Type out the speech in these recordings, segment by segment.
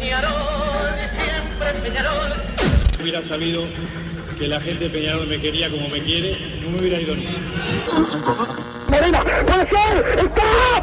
Peñarol, siempre Peñarol. hubiera sabido que la gente de Peñarol me quería como me quiere, no me hubiera ido ni. Morena, puede ser, está,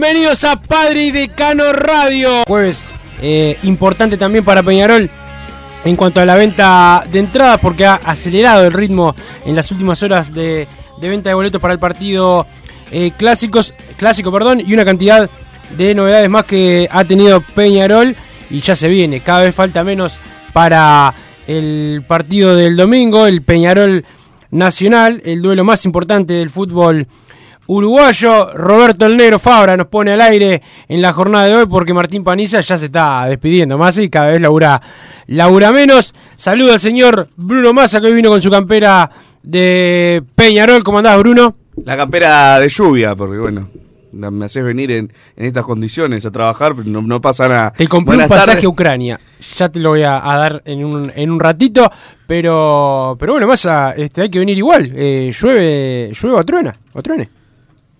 Bienvenidos a Padre y Decano Radio. Jueves eh, importante también para Peñarol en cuanto a la venta de entradas porque ha acelerado el ritmo en las últimas horas de, venta de boletos para el partido eh, clásicos, clásico perdón, y una cantidad de novedades más que ha tenido Peñarol y ya se viene, cada vez falta menos para el partido del domingo, el Peñarol Nacional, el duelo más importante del fútbol uruguayo. Roberto El Negro Fabra nos pone al aire en la jornada de hoy porque Martín Paniza ya se está despidiendo más y cada vez labura, labura menos. Saludo al señor Bruno Massa que hoy vino con su campera de Peñarol. ¿Cómo andás, Bruno? La campera de lluvia, porque bueno, me haces venir en, en estas condiciones a trabajar, pero no, no pasa nada. Te compré Buenas un pasaje tardes. a Ucrania. Ya te lo voy a, a dar en un, en un ratito. Pero, pero bueno, Massa, este, hay que venir igual. Eh, llueve, llueve o truena. O truene.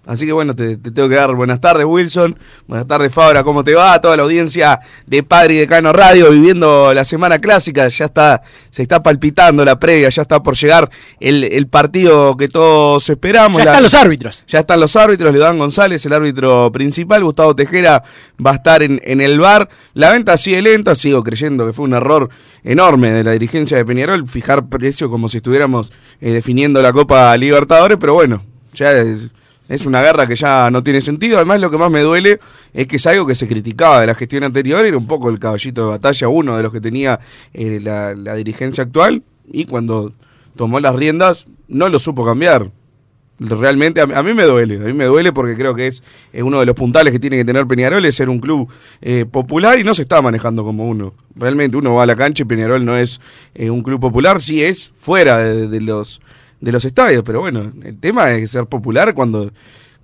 Así que bueno, te, te tengo que dar buenas tardes, Wilson. Buenas tardes, Fabra. ¿Cómo te va? Toda la audiencia de Padre y Decano Radio viviendo la semana clásica. Ya está, se está palpitando la previa, ya está por llegar el, el partido que todos esperamos. Ya La- están los árbitros. Ya están los árbitros, Leodán González, el árbitro principal, Gustavo Tejera va a estar en, en el bar. La venta sigue lenta, sigo creyendo que fue un error enorme de la dirigencia de Peñarol, fijar precio como si estuviéramos eh, definiendo la Copa Libertadores, pero bueno, ya es, es una guerra que ya no tiene sentido. Además, lo que más me duele es que es algo que se criticaba de la gestión anterior, era un poco el caballito de batalla, uno de los que tenía eh, la, dirigencia actual, y cuando tomó las riendas no lo supo cambiar. Realmente a, a mí me duele, a mí me duele porque creo que es eh, uno de los puntales que tiene que tener Peñarol, es ser un club eh, popular y no se está manejando como uno. Realmente uno va a la cancha y Peñarol no es un club popular, sí es fuera de los de los estadios, pero bueno, el tema es ser popular cuando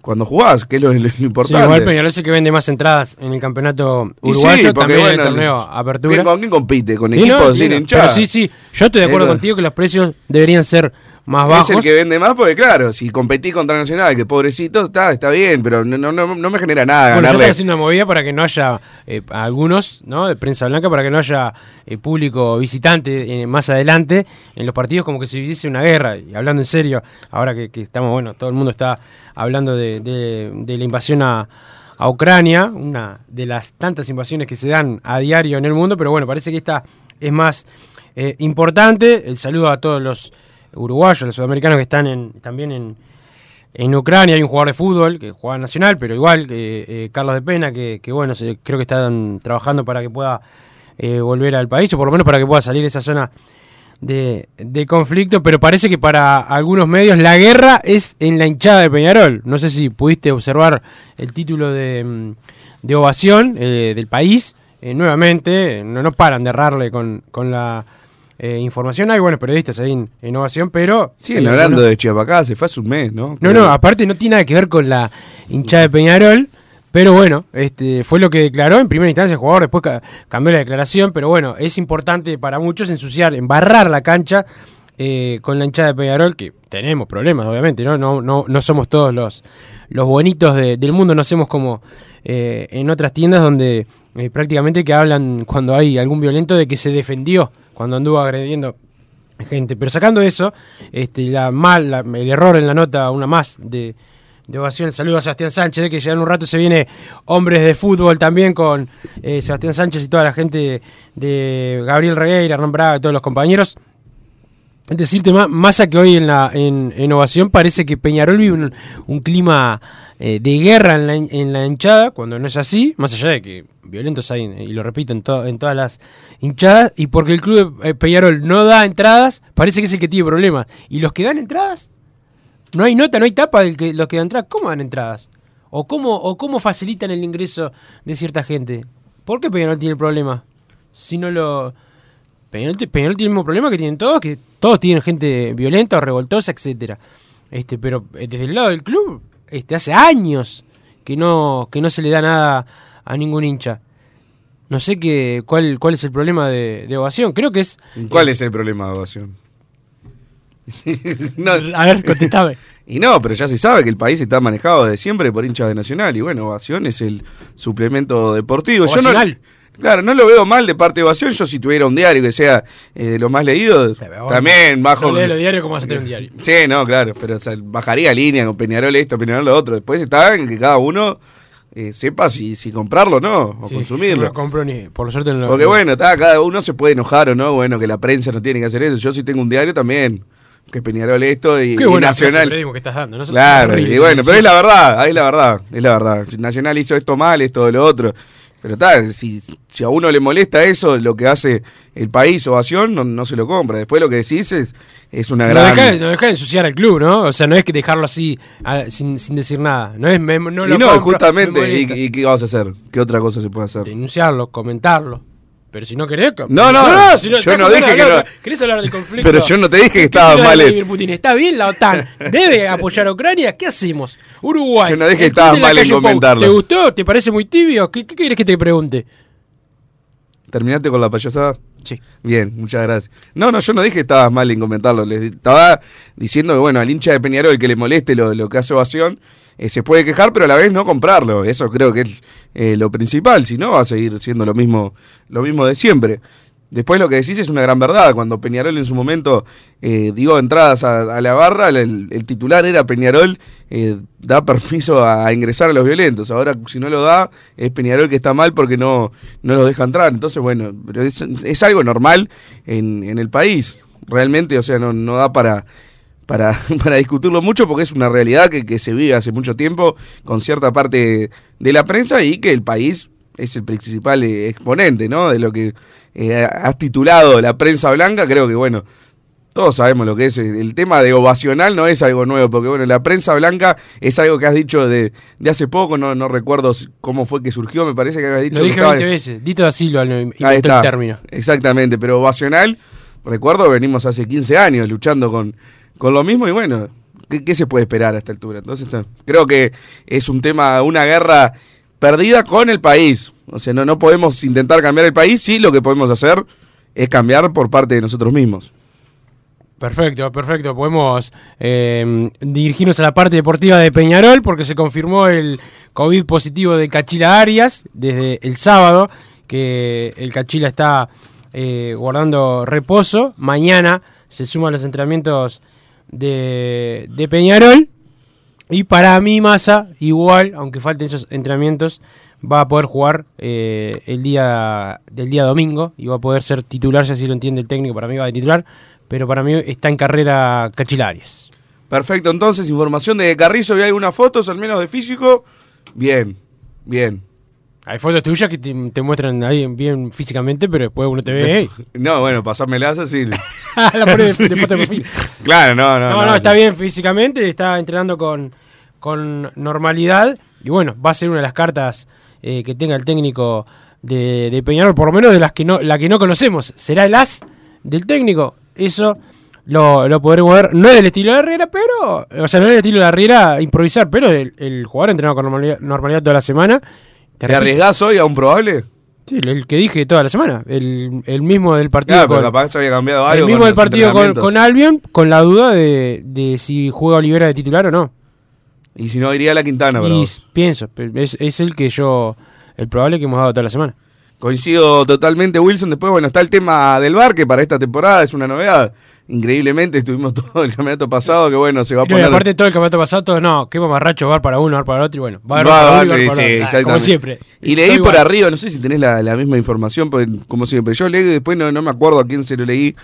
cuando jugás, que es lo, lo Sí, importante. igual Peñarol es el que vende más entradas en el campeonato uruguayo, sí, porque, también en bueno, el torneo ¿quién- Apertura. ¿Con quién compite? ¿Con Sí, equipos no, sin sí, hinchada? sí, sí, yo estoy de acuerdo contigo que los precios deberían ser más bajos. Es el que vende más porque, claro, si competí contra Nacional, que pobrecito, está, está bien, pero no, no, no, me genera nada Bueno, yo ganarle. estoy haciendo una movida para que no haya eh, algunos, ¿no? De prensa blanca, para que no haya eh, público visitante eh, más adelante en los partidos, como que se hiciese una guerra. Y hablando en serio, ahora que, que estamos, bueno, todo el mundo está hablando de, de- de la invasión a, a Ucrania, una de las tantas invasiones que se dan a diario en el mundo, pero bueno, parece que esta es más eh, importante. El saludo a todos los uruguayos, los sudamericanos que están en, también en, en Ucrania hay un jugador de fútbol que juega nacional, pero igual eh, Carlos de Pena, que, que bueno, se- creo que están trabajando para que pueda eh, volver al país, o por lo menos para que pueda salir de esa zona de, de conflicto, pero parece que para algunos medios la guerra es en la hinchada de Peñarol. No sé si pudiste observar el título de, mm, de ovación eh, del país. Eh, nuevamente, no, no paran de errarle con, con la eh, información. Hay buenos periodistas ahí en, en ovación, pero... Siguen eh, hablando bueno, de Chiapacá, se fue hace un mes, ¿no? no, no, aparte no tiene nada que ver con la hinchada de Peñarol, pero bueno, este fue lo que declaró en primera instancia el jugador, después ca- cambió la declaración, pero bueno, es importante para muchos ensuciar, embarrar la cancha eh, con la hinchada de Peñarol, que tenemos problemas, obviamente, ¿no? No, no, no somos todos los, los bonitos de- del mundo, no hacemos como eh, en otras tiendas donde eh, prácticamente que hablan cuando hay algún violento de que se defendió cuando anduvo agrediendo gente. Pero sacando eso, este, la mal, la- el error en la nota, una más de, de ovación. Saludo a Sebastián Sánchez, que ya en un rato se viene Hombres de Fútbol también con eh, Sebastián Sánchez y toda la gente de Gabriel Regueira, Hernán Braga, todos los compañeros. Decirte más, más a que hoy en la en, en ovación parece que Peñarol vive un, un clima eh, de guerra en la, en la hinchada, cuando no es así, más allá de que violentos hay, y lo repito, en, to- en todas las hinchadas, y porque el club de eh, Peñarol no da entradas, parece que es el que tiene problemas. Y los que dan entradas, no hay nota, no hay tapa de que, los que dan entradas, ¿cómo dan entradas? ¿O cómo, ¿O cómo facilitan el ingreso de cierta gente? ¿Por qué Peñarol tiene el problema? Si no lo... Peñarol, Peñarol tiene el mismo problema que tienen todos, que todos tienen gente violenta o revoltosa, etcétera. Este, pero eh, desde el lado del club, este, hace años que no, que no se le da nada a ningún hincha. No sé qué, cuál, cuál es el problema de, de ovación. Creo que es. ¿Cuál es el problema de ovación? No, A ver, contestame. Y no, pero ya se sabe que el país está manejado desde siempre por hinchas de Nacional. Y bueno, Ovación es el suplemento deportivo. Yo no, Ovacional. Claro, no lo veo mal de parte de Ovación. Yo si tuviera un diario que sea eh, de los más leídos, también bajo... No los diarios como vas a tener un diario. Sí, no, claro, pero o sea, bajaría línea con Peñarol esto, Peñarol lo otro. Después está en que cada uno eh, sepa si, si comprarlo o no, o Sí, consumirlo. No lo compro ni. Por suerte no lo Porque bueno, está, cada uno se puede enojar o no, bueno, que la prensa no tiene que hacer eso. Yo si tengo un diario también, que Peñarol esto y, Qué y Nacional. que estás dando. ¿no? Claro, Horrible, y bueno, pero es la verdad, ahí es la verdad, es la verdad. Nacional hizo esto mal, esto lo otro. Pero tal, si, si a uno le molesta eso, lo que hace el país, ovación, no, no se lo compra. Después lo que decís es, es una No gran... deja, no deja de ensuciar al club, ¿no? O sea, no es que dejarlo así a- sin, sin decir nada. No es me- no y lo no, compro, me justamente, y, y qué vas a hacer? ¿Qué otra cosa se puede hacer? Denunciarlo, comentarlo. Pero si no querés. No, no, si yo no dije que no. ¿Querés hablar del conflicto? Pero yo no te dije que ¿Qué estaba mal Vladimir Putin? ¿Está bien la OTAN? ¿Debe apoyar a Ucrania? ¿Qué hacemos? Uruguay. Yo no dije que estabas mal en comentarlo. ¿Te gustó? ¿Te parece muy tibio? ¿Qué, qué querés que te pregunte? ¿Terminaste con la payasada? Sí. Bien, muchas gracias. No, no, yo no dije que estabas mal en comentarlo. Les estaba diciendo que, bueno, al hincha de Peñarol que le moleste lo, lo que hace Ovación, eh, se puede quejar, pero a la vez no comprarlo. Eso creo que es eh, lo principal. Si no, va a seguir siendo lo mismo, lo mismo de siempre. Después lo que decís es una gran verdad. Cuando Peñarol en su momento eh, dio entradas a, la barra, el, titular era Peñarol eh, da permiso a, a ingresar a los violentos. Ahora, si no lo da, es Peñarol que está mal porque no, no los deja entrar. Entonces, bueno, pero es, es algo normal en, en el país. Realmente, o sea, no, no da para, para, para discutirlo mucho porque es una realidad que, que se vive hace mucho tiempo con cierta parte de la prensa y que el país es el principal eh, exponente, ¿no? De lo que eh, has titulado la prensa blanca, creo que, bueno, todos sabemos lo que es. El tema de ovacional no es algo nuevo, porque, bueno, la prensa blanca es algo que has dicho de, de hace poco, no, no recuerdo cómo fue que surgió, me parece que habías dicho Lo dije estaba- 20 veces. Dito da Silva lo inventó Ahí el término. Exactamente, pero ovacional, recuerdo, venimos hace 15 años luchando con, con lo mismo y bueno, ¿qué, qué se puede esperar a esta altura? Entonces, creo que es un tema, una guerra perdida con el país. O sea, no, no podemos intentar cambiar el país, sí lo que podemos hacer es cambiar por parte de nosotros mismos. Perfecto, perfecto. Podemos eh, dirigirnos a la parte deportiva de Peñarol porque se confirmó el COVID positivo de Cachila Arias desde el sábado, que el Cachila está eh, guardando reposo. Mañana se suman los entrenamientos de, de Peñarol. Y para mí, Massa, igual, aunque falten esos entrenamientos, va a poder jugar eh, el día del día domingo y va a poder ser titular, si así lo entiende el técnico, para mí va a titular, pero para mí está en carrera Cachilarias. Perfecto, entonces, información de Carrizo, ¿y algunas fotos, al menos de físico? Bien, bien. Hay fotos tuyas que te, te muestran ahí bien físicamente, pero después uno te ve. No, bueno, pasámelas así. la pones de, de foto de perfil. claro, no, no. No, no, está sí. bien físicamente, está entrenando con, con normalidad. Y bueno, va a ser una de las cartas eh, que tenga el técnico de, de Peñarol, por lo menos de las que no, la que no conocemos. ¿Será el as del técnico? Eso lo, lo podremos ver. No es del estilo de Herrera, pero. O sea, no es del estilo de Herrera improvisar, pero el, el jugador entrenado con normalidad, normalidad toda la semana. ¿Te repito, arriesgás hoy a un probable? Sí, el, que dije toda la semana. El, el mismo del partido. Claro, pero con- capaz se había cambiado algo. el mismo del partido con, Albion, con la duda de, de si juega Olivera de titular o no. Y si no, iría a la Quintana, pero. pienso, es, es el que yo, el probable que hemos dado toda la semana. Coincido totalmente, Wilson. Después, bueno, está el tema del bar, que para esta temporada es una novedad. Increíblemente, estuvimos todo el campeonato pasado, que bueno, se va a no, y poner... aparte todo el campeonato pasado, todos no, qué mamarracho, bar para uno, bar para otro, y bueno, bar uno, bar sí, para sí, otro. Como siempre. Y leí Todo por arriba, no sé si tenés la, la misma información, porque, como siempre. Yo leí y después no, no me acuerdo a quién se lo leí.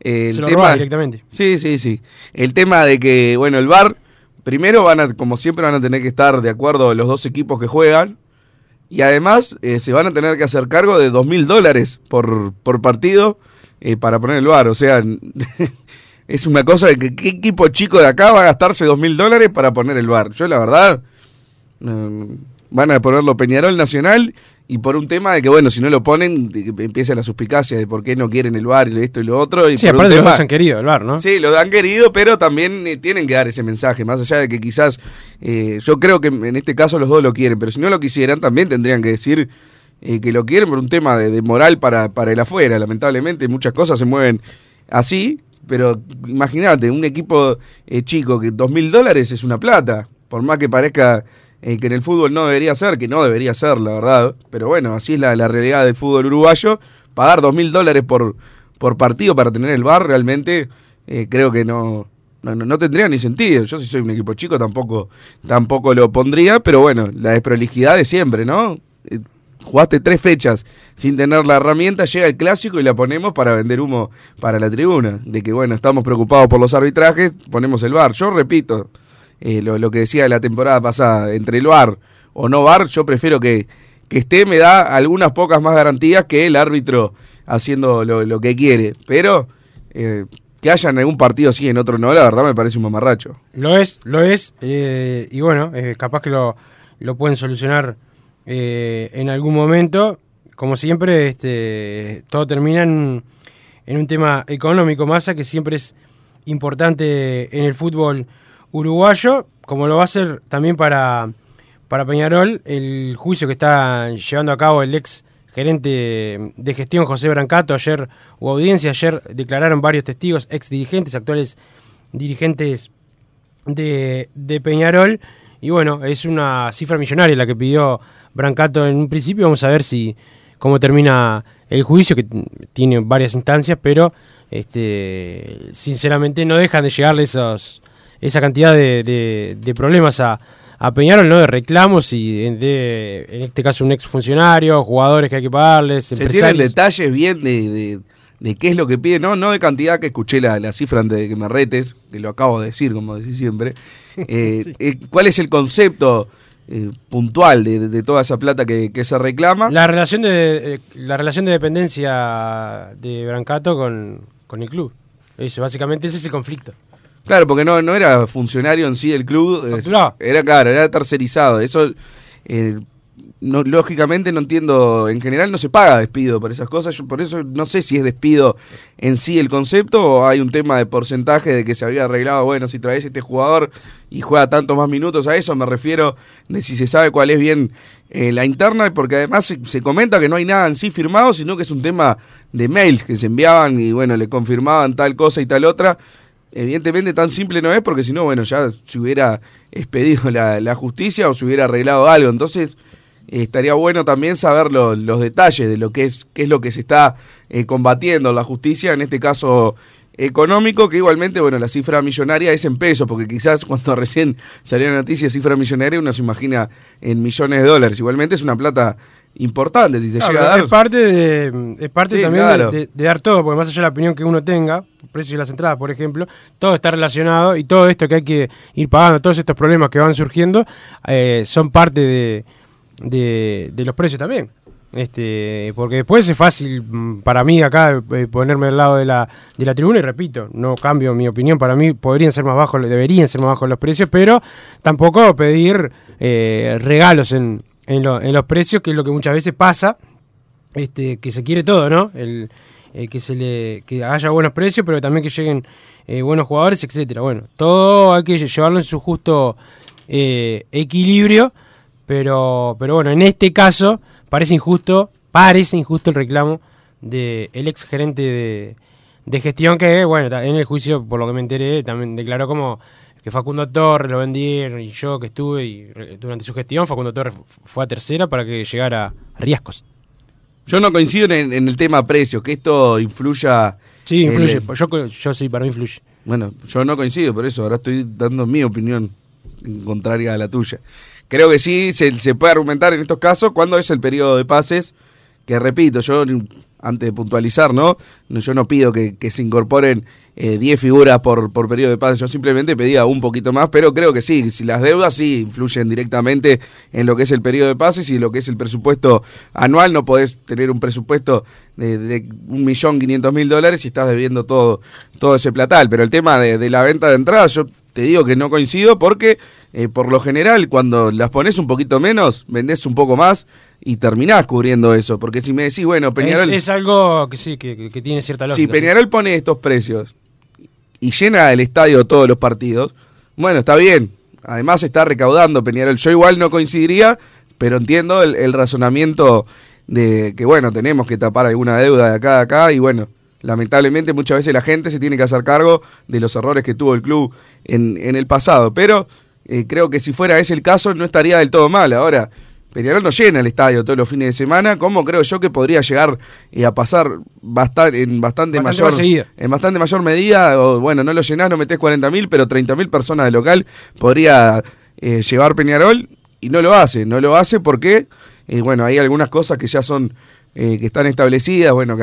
Eh, el Se lo tema- directamente. Sí, sí, sí. El tema de que, bueno, el VAR, primero van a, como siempre, van a tener que estar de acuerdo los dos equipos que juegan. Y además eh, se van a tener que hacer cargo de dos mil dólares por, por partido eh, para poner el VAR. O sea, es una cosa de que qué equipo chico de acá va a gastarse dos mil dólares para poner el VAR. Yo la verdad, mm, van a ponerlo Peñarol Nacional y por un tema de que, bueno, si no lo ponen, empieza la suspicacia de por qué no quieren el VAR y esto y lo otro. Y Sí, por aparte los tema- dos han querido, el bar, ¿no? Sí, lo han querido, pero también eh, tienen que dar ese mensaje, más allá de que quizás, eh, yo creo que en este caso los dos lo quieren, pero si no lo quisieran, también tendrían que decir eh, que lo quieren por un tema de, moral para, para el afuera. Lamentablemente muchas cosas se mueven así, pero imagínate, un equipo eh, chico que dos mil dólares es una plata, por más que parezca eh, que en el fútbol no debería ser, que no debería ser, la verdad, pero bueno, así es la, la realidad del fútbol uruguayo, pagar dos mil dólares por, por partido para tener el bar realmente eh, creo que no, no, no- no tendría ni sentido. Yo si soy un equipo chico tampoco, tampoco lo pondría, pero bueno, la desprolijidad de siempre, ¿no? Jugaste tres fechas sin tener la herramienta, llega el clásico y la ponemos para vender humo para la tribuna. De que bueno, estamos preocupados por los arbitrajes, ponemos el bar. Yo repito, eh, lo, lo que decía la temporada pasada, entre el bar o no bar, yo prefiero que, que esté, me da algunas pocas más garantías que el árbitro haciendo lo, lo que quiere. Pero eh, que haya en algún partido sí, en otro no, la verdad me parece un mamarracho. Lo es, lo es, eh, y bueno, capaz que lo, lo pueden solucionar eh, en algún momento. Como siempre, este, todo termina en, en un tema económico, masa que siempre es importante en el fútbol uruguayo, como lo va a ser también para, para Peñarol, el juicio que está llevando a cabo el ex gerente de gestión José Brancato, ayer hubo audiencia, ayer declararon varios testigos, ex dirigentes, actuales dirigentes de, de Peñarol. Y bueno, es una cifra millonaria la que pidió Brancato en un principio. Vamos a ver si cómo termina el juicio, que tiene varias instancias, pero este sinceramente no dejan de llegarle esos, esa cantidad de, de- de problemas a, a Peñarol, ¿no? De reclamos y de, en este caso, un ex funcionario, jugadores que hay que pagarles, Se tienen detalles bien de, de, de qué es lo que pide, no, no de cantidad que escuché la, la cifra antes de que me retes, que lo acabo de decir, como decís siempre. Eh, eh, ¿Cuál es el concepto eh, puntual de, toda esa plata que, que se reclama? La relación de eh, la relación de dependencia de Brancato con, con el club. Eso, básicamente ese es el conflicto. Claro, porque no, no era funcionario en sí del club. Era claro, era tercerizado. Eso, eh, lógicamente no entiendo, en general no se paga despido por esas cosas. Yo por eso no sé si es despido en sí el concepto o hay un tema de porcentaje de que se había arreglado, bueno, si traes este jugador y juega tantos más minutos a eso, me refiero de si se sabe cuál es bien eh, la interna, porque además se, se comenta que no hay nada en sí firmado, sino que es un tema de mails que se enviaban y bueno, le confirmaban tal cosa y tal otra. Evidentemente tan simple no es porque si no, bueno, ya se hubiera expedido la, la justicia o se hubiera arreglado algo. Entonces, estaría bueno también saber lo- los detalles de lo que es, qué es lo que se está eh, combatiendo en la justicia, en este caso económico, que igualmente, bueno, la cifra millonaria es en pesos, porque quizás cuando recién salió la noticia cifra millonaria uno se imagina en millones de dólares. Igualmente es una plata importante si se Claro, llega a dar. es parte, de, es parte Sí, también claro. de, de- de dar todo, porque más allá de la opinión que uno tenga, precios de las entradas, por ejemplo, todo está relacionado y todo esto que hay que ir pagando, todos estos problemas que van surgiendo, eh, son parte de, de, los precios también. Este, porque después es fácil mm, para mí acá eh, ponerme al lado de la, de la tribuna y repito, no cambio mi opinión, para mí podrían ser más bajos, deberían ser más bajos los precios, pero tampoco pedir eh, regalos en, en, en los precios, que es lo que muchas veces pasa, este, que se quiere todo, ¿no? El, eh, que se le que haya buenos precios, pero también que lleguen eh, buenos jugadores, etcétera. Bueno, todo hay que llevarlo en su justo equilibrio, pero pero bueno, en este caso parece injusto, parece injusto el reclamo de el ex gerente de, de gestión que, bueno, en el juicio, por lo que me enteré, también declaró como que Facundo Torres lo vendieron y yo que estuve y durante su gestión Facundo Torres fu- fue a tercera para que llegara Riascos. Yo no coincido en, en el tema precios, que esto influya... Sí, influye. el- Yo, yo sí, para mí influye. Bueno, yo no coincido, por eso ahora estoy dando mi opinión contraria a la tuya. Creo que sí se, puede argumentar en estos casos cuando es el periodo de pases, que repito, yo antes de puntualizar, ¿no? Yo no pido que, se incorporen eh, 10 figuras por, por periodo de pases, yo simplemente pedía un poquito más, pero creo que sí, si las deudas sí influyen directamente en lo que es el periodo de pases y lo que es el presupuesto anual, no podés tener un presupuesto de, de un millón quinientos mil dólares si estás debiendo todo, todo ese platal, pero el tema de, de la venta de entradas, yo te digo que no coincido porque eh, por lo general cuando las pones un poquito menos, vendés un poco más y terminás cubriendo eso, porque si me decís, bueno, Peñarol... Es, es algo que sí, que, que- que tiene cierta lógica. Si Peñarol pone estos precios y llena el estadio todos los partidos, bueno, está bien. Además está recaudando Peñarol. Yo igual no coincidiría, pero entiendo el, el razonamiento de que, bueno, tenemos que tapar alguna deuda de acá a acá y bueno, lamentablemente muchas veces la gente se tiene que hacer cargo de los errores que tuvo el club en, en el pasado. Pero eh, creo que si fuera ese el caso no estaría del todo mal. Ahora, Peñarol no llena el estadio todos los fines de semana, como creo yo que podría llegar eh, a pasar bastar, en bastante, Bastante mayor en bastante mayor medida, o bueno, no lo llenás, no metés 40.000, pero 30.000 personas de local podría eh, llevar Peñarol y no lo hace, no lo hace porque, eh, bueno, hay algunas cosas que ya son, eh, que están establecidas, bueno,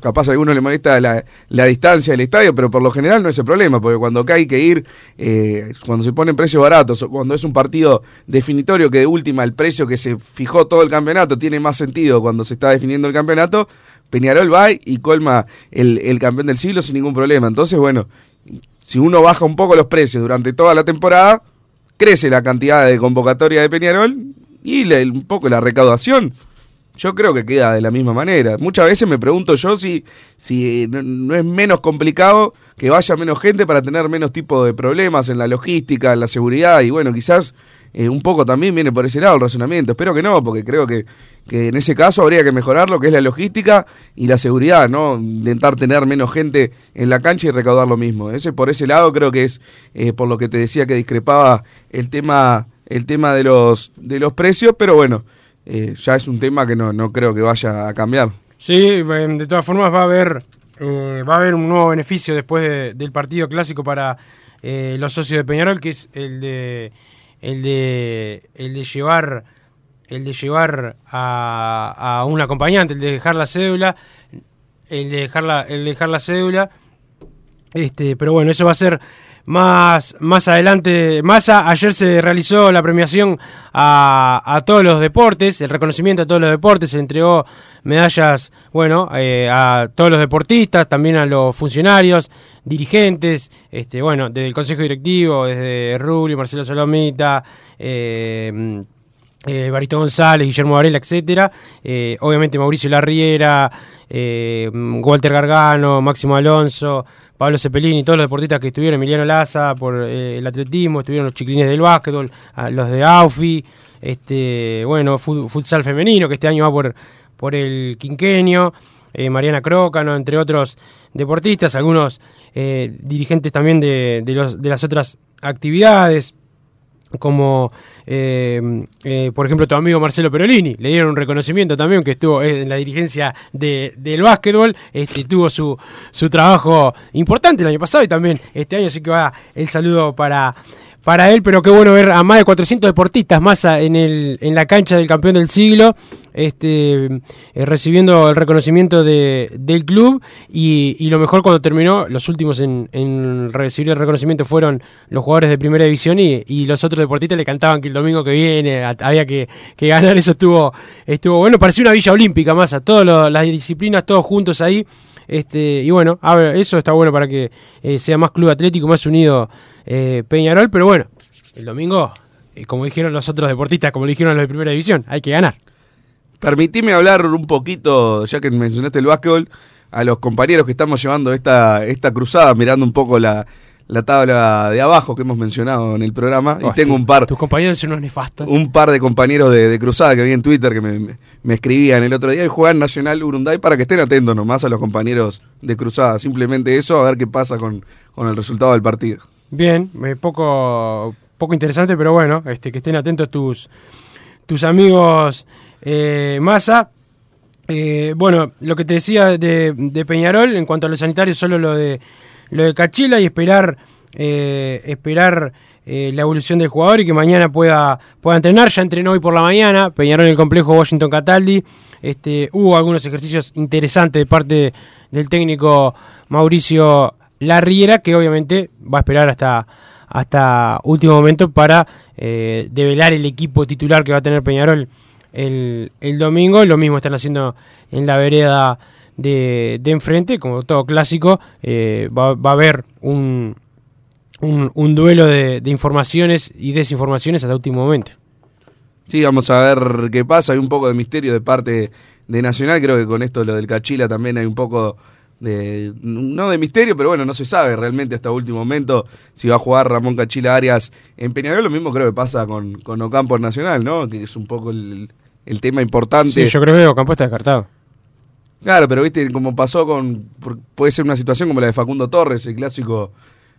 capaz a algunos le molesta la, la distancia del estadio, pero por lo general no es el problema, porque cuando acá hay que ir, eh, cuando se ponen precios baratos, cuando es un partido definitorio que de última el precio que se fijó todo el campeonato tiene más sentido cuando se está definiendo el campeonato, Peñarol va y colma el, el campeón del siglo sin ningún problema. Entonces, bueno, si uno baja un poco los precios durante toda la temporada, crece la cantidad de convocatoria de Peñarol y la- un poco la recaudación. Yo creo que queda de la misma manera. Muchas veces me pregunto yo si, si no, no es menos complicado que vaya menos gente para tener menos tipo de problemas en la logística, en la seguridad y bueno, quizás eh, un poco también viene por ese lado el razonamiento. Espero que no, porque creo que, que en ese caso habría que mejorar lo que es la logística y la seguridad, ¿no? Intentar tener menos gente en la cancha y recaudar lo mismo. Ese por ese lado creo que es eh, por lo que te decía que discrepaba el tema el tema de los de los precios, pero bueno, eh, ya es un tema que no, no creo que vaya a cambiar. Sí, eh, de todas formas va a haber eh, va a haber un nuevo beneficio después de- del partido clásico para eh, los socios de Peñarol, que es el de el de el de llevar el de llevar a, a un acompañante, el de dejar la cédula, el de dejar la, el de dejar la cédula. Este, pero bueno, eso va a ser más, más adelante. Más a- ayer se realizó la premiación a, a todos los deportes, el reconocimiento a todos los deportes, se entregó medallas, bueno, eh, a todos los deportistas, también a los funcionarios, dirigentes, este, bueno, desde el Consejo Directivo, desde Rubio, Marcelo Salomita, eh, eh, Barito González, Guillermo Varela, etcétera, eh, obviamente Mauricio Larriera, eh, Walter Gargano, Máximo Alonso, Pablo Cepelini, todos los deportistas que estuvieron, Emiliano Laza por eh, el atletismo, estuvieron los chiquilines del básquetbol, los de AUFI, este, bueno, fu- futsal femenino, que este año va por, por el quinquenio, eh, Mariana Crócano, entre otros deportistas, algunos eh, dirigentes también de, de las otras actividades, como eh, eh, por ejemplo tu amigo Marcelo Perolini, le dieron un reconocimiento también que estuvo eh, en la dirigencia de, del básquetbol, este, tuvo su, su trabajo importante el año pasado y también este año, así que va el saludo para, para él, pero qué bueno ver a más de 400 deportistas más en, el, en la cancha del campeón del siglo, este, eh, recibiendo el reconocimiento de, del club. Y, y lo mejor cuando terminó, los últimos en, en recibir el reconocimiento fueron los jugadores de primera división y, y los otros deportistas le cantaban que el domingo que viene había que, que ganar, eso estuvo, estuvo bueno, parecía una villa olímpica más, a todas las disciplinas, todos juntos ahí. Este, y bueno, a ver, eso está bueno para que eh, sea más club atlético, más unido eh, Peñarol, pero bueno, el domingo, eh, como dijeron los otros deportistas, como lo dijeron los de primera división, hay que ganar. Permitime hablar un poquito, ya que mencionaste el básquetbol, a los compañeros que estamos llevando esta, esta cruzada, mirando un poco la, la tabla de abajo que hemos mencionado en el programa. Oh, y tengo tu- un par, Tus compañeros son unos nefastos. un par de compañeros de, de cruzada que vi en Twitter que me, me- me escribían el otro día y juegan Nacional Urunday para que estén atentos nomás a los compañeros de cruzada. Simplemente eso, a ver qué pasa con, con el resultado del partido. Bien, eh, poco, poco interesante, pero bueno, este, que estén atentos tus, tus amigos eh, Massa. Eh, bueno, lo que te decía de, de Peñarol, en cuanto a los sanitarios, solo lo de lo de Cachila y esperar eh, esperar la evolución del jugador y que mañana pueda, pueda entrenar. Ya entrenó hoy por la mañana, Peñarol en el complejo Washington Cataldi. Este, hubo algunos ejercicios interesantes de parte del técnico Mauricio Larriera, que obviamente va a esperar hasta, hasta último momento para eh, develar el equipo titular que va a tener Peñarol el, el domingo. Lo mismo están haciendo en la vereda de, de enfrente, como todo clásico. eh, va, va a haber un, un, un duelo de, de informaciones y desinformaciones hasta último momento. Sí, vamos a ver qué pasa. Hay un poco de misterio de parte de Nacional. Creo que con esto lo del Cachila también hay un poco de. No de misterio, pero bueno, no se sabe realmente hasta último momento si va a jugar Ramón Cachila Arias en Peñarol. Lo mismo creo que pasa con, con Ocampo en Nacional, ¿no? Que es un poco el, el tema importante. Sí, yo creo que Ocampo está descartado. Claro, pero viste, como pasó con. Puede ser una situación como la de Facundo Torres, el clásico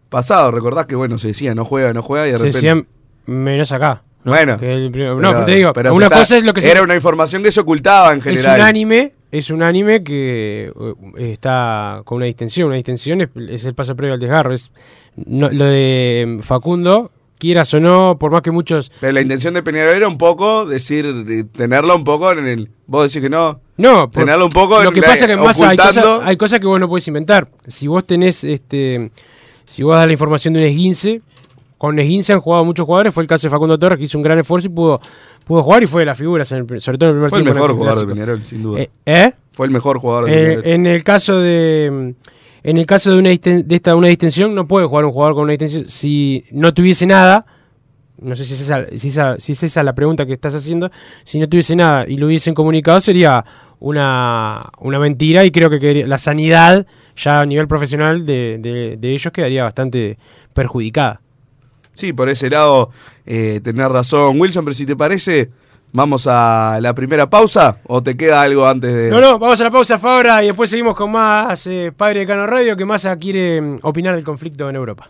pasado. Recordás que, bueno, se decía no juega, no juega y de Se repente. decían menos acá. ¿no? Bueno, Que el primer- pero- no, pero te digo, pero una está- cosa es lo que se Era una información que se ocultaba en es general. un anime, es un anime que eh, está con una distensión, una distensión es, es el paso previo al desgarro, es no- lo de Facundo, quieras o no, por más que muchos Pero la intención de Peñarol era un poco decir, de tenerla un poco en el. Vos decís que no. No, Tenerlo un poco Lo en que la- pasa que más hay cosas, hay cosas que vos no podés inventar. Si vos tenés, este, si vos das la información de un esguince, con esguince han jugado muchos jugadores. Fue el caso de Facundo Torres que hizo un gran esfuerzo y pudo, pudo jugar y fue de las figuras, en el sobre todo en el primer Fue el tiempo mejor el jugador de. Peñarol, sin duda. Eh, ¿eh? Fue el mejor jugador de Eh, Peñarol. en el caso de en el caso de una disten- de esta una distensión no puede jugar un jugador con una distensión si no tuviese nada no sé si es, esa, si, esa, si es esa la pregunta que estás haciendo si no tuviese nada y lo hubiesen comunicado sería una, una mentira y creo que quedaría- la sanidad ya a nivel profesional de, de- de ellos quedaría bastante perjudicada Sí, por ese lado, eh, tenés razón, Wilson, pero si te parece, vamos a la primera pausa o te queda algo antes de. no no vamos a la pausa Fabra y después seguimos con más eh, Padre de Cano Radio que Massa quiere mm, opinar del conflicto en Europa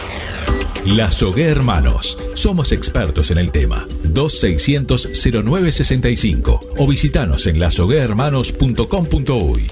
Lazogué Hermanos. Somos expertos en el tema. 2600-0965 o visitanos en lazoguehermanos.com.uy.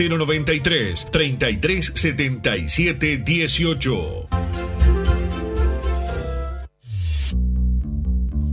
093 3377 18.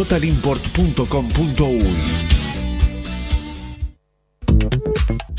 www.totalimport.com.uy.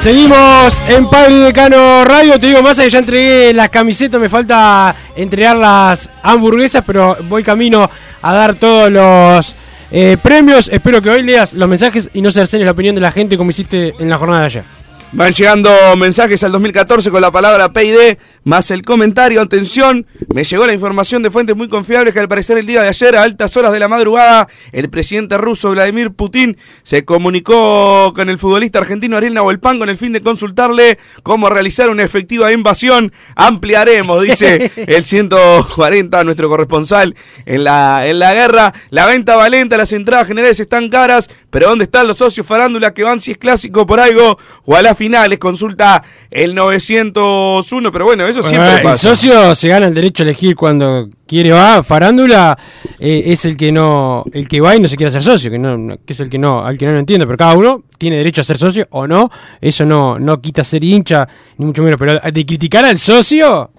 Seguimos en y Decano Radio. Te digo más que ya entregué las camisetas, me falta entregar las hamburguesas, pero voy camino a dar todos los eh, premios. Espero que hoy leas los mensajes y no cercenes la opinión de la gente como hiciste en la jornada de ayer. Van llegando mensajes al 2014 con la palabra PID más el comentario. Atención, me llegó la información de fuentes muy confiables que al parecer el día de ayer, a altas horas de la madrugada, el presidente ruso Vladimir Putin se comunicó con el futbolista argentino Ariel Nahuelpan con el fin de consultarle cómo realizar una efectiva invasión. Ampliaremos, dice el 140, nuestro corresponsal en la, en la guerra. La venta valenta, las entradas generales están caras, pero ¿dónde están los socios farándula que van si es clásico por algo o a las finales? Consulta el 901, pero bueno, eso siempre Bueno, el pasa. socio se gana el derecho a elegir cuando quiere va. Farándula eh, es el que no, el que va y no se quiere hacer socio, que no, no- que es el que no, al que no lo entiende. Pero cada uno tiene derecho a ser socio o no. Eso no, no quita ser hincha ni mucho menos. Pero de criticar al socio,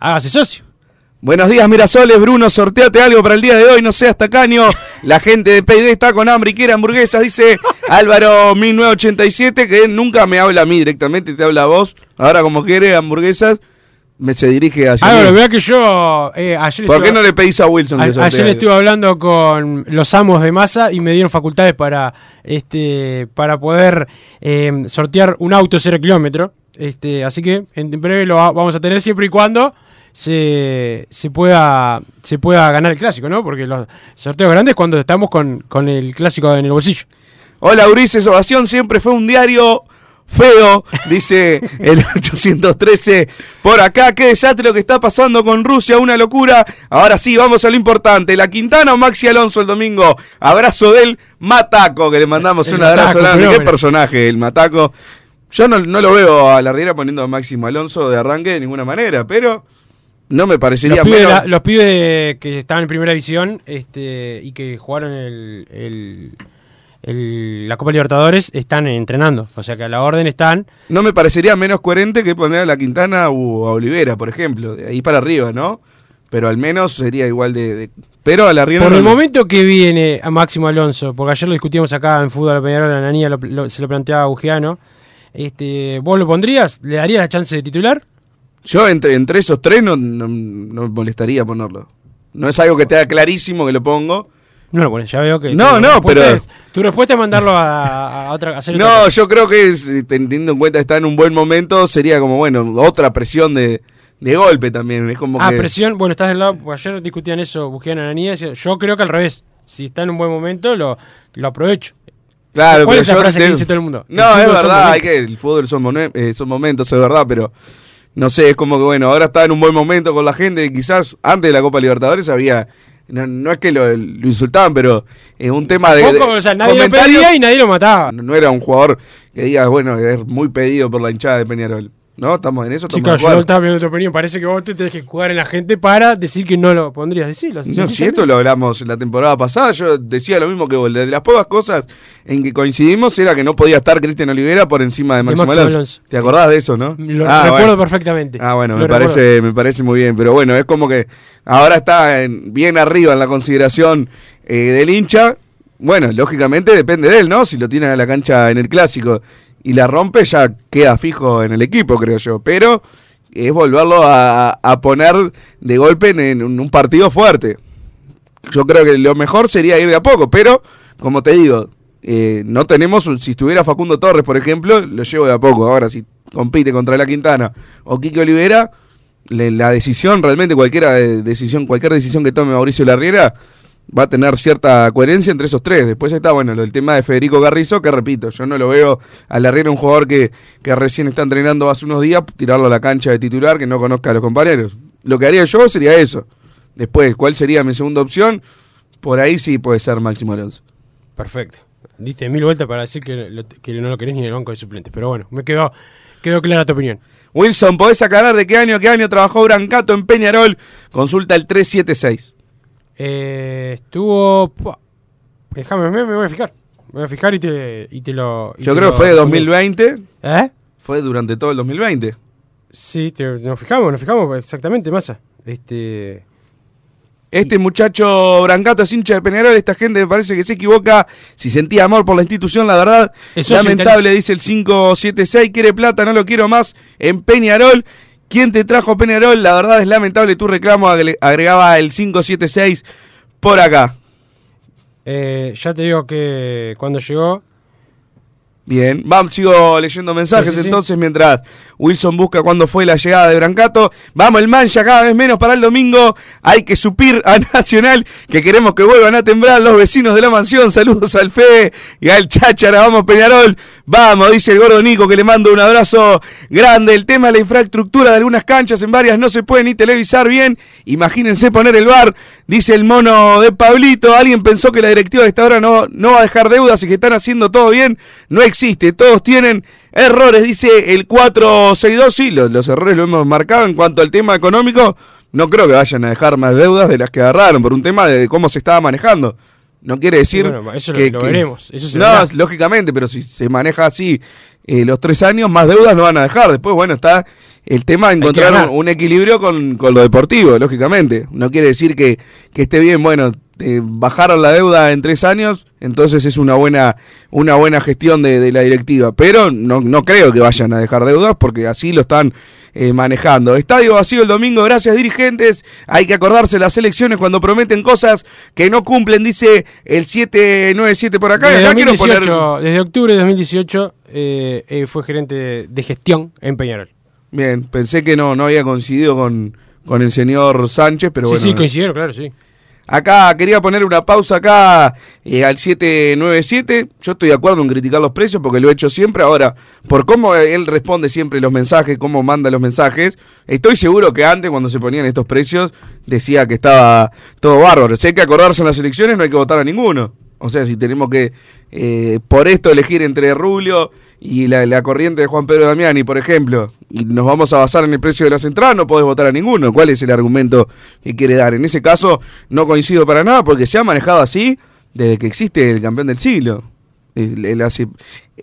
hágase socio. Buenos días, Mirasoles, Bruno, sorteate algo para el día de hoy, no seas tacaño. La gente de PID está con hambre y quiere hamburguesas, dice Álvaro 1987, que nunca me habla a mí directamente, te habla a vos. Ahora como quiere hamburguesas, me se dirige hacia bueno, vea que yo eh, ayer ¿Por qué no le pedís a Wilson A- que ayer algo? estuve hablando con los amos de masa y me dieron facultades para este para poder eh, sortear un auto cero kilómetro. Este, así que en breve lo va- vamos a tener siempre y cuando se, se pueda se pueda ganar el clásico, ¿no? Porque los sorteos grandes cuando estamos con, con el clásico en el bolsillo. Hola Ulises, Ovación siempre fue un diario feo, dice el 813 por acá. Qué desastre lo que está pasando con Rusia, una locura. Ahora sí, vamos a lo importante. La Quintana o Maxi Alonso el domingo. Abrazo del Mataco, que le mandamos El un abrazo grande. Qué personaje, el Mataco. Yo no, no lo veo a la Riera poniendo a Máximo Alonso de arranque de ninguna manera, pero no me parecería Los pibes, menos- la- los pibes que estaban en primera división este, y que jugaron el, el- el- la Copa Libertadores están entrenando. O sea que a la orden están. No me parecería menos coherente que poner a la Quintana o a Olivera, por ejemplo, de ahí para arriba, ¿no? Pero al menos sería igual de. de- Pero a la Por no el momento que viene a Máximo Alonso, porque ayer lo discutíamos acá en fútbol, Peñarol, la Nanía lo- lo- se lo planteaba a Bugiano. Este, ¿Vos lo pondrías? ¿Le darías la chance de titular? Yo entre, entre esos tres no, no, no me molestaría ponerlo. No es algo que te haga clarísimo que lo pongo. No lo pones, ya veo que. No, no, pero- es- tu respuesta es mandarlo a, a otra. a hacer No, yo creo que es, eh, teniendo en cuenta que está en un buen momento, sería como, bueno, otra presión de, de golpe también. Es como Ah, que. presión. Bueno, estás del lado. Ayer discutían eso, y Nanía. decía, Yo creo que al revés. Si está en un buen momento, lo, lo aprovecho. Claro, ¿Cuál pero es la que dice todo el mundo? No, es verdad, hay que, el fútbol son, eh, son momentos, es verdad, pero no sé, es como que bueno, ahora está en un buen momento con la gente, y quizás antes de la Copa Libertadores había, no, no es que lo, lo insultaban, pero es un tema de... De o sea, nadie lo pedía y nadie lo mataba. No, no era un jugador que digas, bueno, es muy pedido por la hinchada de Peñarol. ¿No? ¿Estamos en eso? ¿Estamos de Chicos, yo estaba viendo tu opinión. Parece que vos te tenés que jugar en la gente para decir que no lo pondrías. Decirlo. No, si esto lo hablamos la temporada pasada, yo decía lo mismo que vos. De las pocas cosas en que coincidimos era que no podía estar Cristian Olivera por encima de Máximo Alonso. Alonso. ¿Te acordás de eso, no? Lo Ah, recuerdo bueno. perfectamente. Ah, bueno, Lo me recuerdo. parece, me parece muy bien. Pero bueno, es como que ahora está en- bien arriba en la consideración eh, del hincha. Bueno, lógicamente depende de él, ¿no? Si lo tiene a la cancha en el clásico y la rompe, ya queda fijo en el equipo, creo yo. Pero es volverlo a, a poner de golpe en, en un partido fuerte. Yo creo que lo mejor sería ir de a poco, pero como te digo, eh, no tenemos, si estuviera Facundo Torres, por ejemplo, lo llevo de a poco. Ahora, si compite contra la Quintana o Quique Olivera, le- la decisión, realmente cualquiera de- decisión, cualquier decisión que tome Mauricio Larriera va a tener cierta coherencia entre esos tres. Después está, bueno, el tema de Federico Garrizo, que repito, yo no lo veo a Larriera un jugador que, que recién está entrenando hace unos días, tirarlo a la cancha de titular, que no conozca a los compañeros. Lo que haría yo sería eso. Después, ¿cuál sería mi segunda opción? Por ahí sí puede ser Máximo Alonso. Perfecto. Diste mil vueltas para decir que, lo- que no lo querés ni en el banco de suplentes. Pero bueno, me quedó, quedó clara tu opinión. Wilson, ¿podés aclarar de qué año qué año trabajó Brancato en Peñarol? Consulta el 376. Eh, estuvo. Déjame, me, me voy a fijar. Me voy a fijar y te, y te lo. y Yo te creo que fue de respondo. 2020. ¿Eh? Fue durante todo el 2020. Sí, te- nos fijamos, nos fijamos exactamente, masa. Este. Este muchacho Brancato es hincha de Peñarol, esta gente me parece que se equivoca. Si sentía amor por la institución, la verdad, Eso lamentable, dice el 576, quiere plata, no lo quiero más en Peñarol. ¿Quién te trajo Peñarol? La verdad es lamentable tu reclamo, agre- agregaba el 576 por acá. Eh, ya te digo que cuando llegó. Bien, vamos, sigo leyendo mensajes Sí, sí, sí. entonces mientras Wilson busca cuándo fue la llegada de Brancato. Vamos, el mancha cada vez menos para el domingo. Hay que supir a Nacional que queremos que vuelvan a temblar los vecinos de la mansión. Saludos al Fede y al Cháchara. Vamos, Peñarol. Vamos, dice el gordo Nico que le mando un abrazo grande. El tema de la infraestructura de algunas canchas en varias no se puede ni televisar bien. Imagínense poner el bar. Dice el mono de Pablito. Alguien pensó que la directiva de esta hora no, no va a dejar deudas y que están haciendo todo bien. No existe. Todos tienen errores, dice el 462. Sí, los, los errores lo hemos marcado en cuanto al tema económico. No creo que vayan a dejar más deudas de las que agarraron por un tema de cómo se estaba manejando. No quiere decir Bueno, eso lo- que, lo que- veremos, eso se no, verá. lógicamente, pero si se maneja así eh, los tres años, más deudas no van a dejar. Después, bueno, está el tema de encontrar un equilibrio con, con lo deportivo, lógicamente. No quiere decir que, que esté bien, bueno, eh, bajaron la deuda en tres años, entonces es una buena, una buena gestión de, de la directiva. Pero no, no creo que vayan a dejar deudas porque así lo están eh, manejando. Estadio vacío el domingo, gracias dirigentes. Hay que acordarse las elecciones cuando prometen cosas que no cumplen, dice el 797 por acá. Desde, acá quiero 2018, poner... desde octubre de 2018 eh, eh, fue gerente de, gestión en Peñarol. Bien, pensé que no, no había coincidido con, con el señor Sánchez, pero sí, bueno. sí, coincidieron, claro, sí. Acá quería poner una pausa acá eh, al 797. Yo estoy de acuerdo en criticar los precios porque lo he hecho siempre. Ahora, por cómo él responde siempre los mensajes, cómo manda los mensajes, estoy seguro que antes, cuando se ponían estos precios, decía que estaba todo bárbaro. Si hay que acordarse en las elecciones, no hay que votar a ninguno. O sea, si tenemos que eh, por esto elegir entre Rubio y la, la corriente de Juan Pedro Damiani, por ejemplo, y nos vamos a basar en el precio de la central, no podés votar a ninguno. ¿Cuál es el argumento que quiere dar? En ese caso, no coincido para nada porque se ha manejado así desde que existe el campeón del siglo. El- el hace-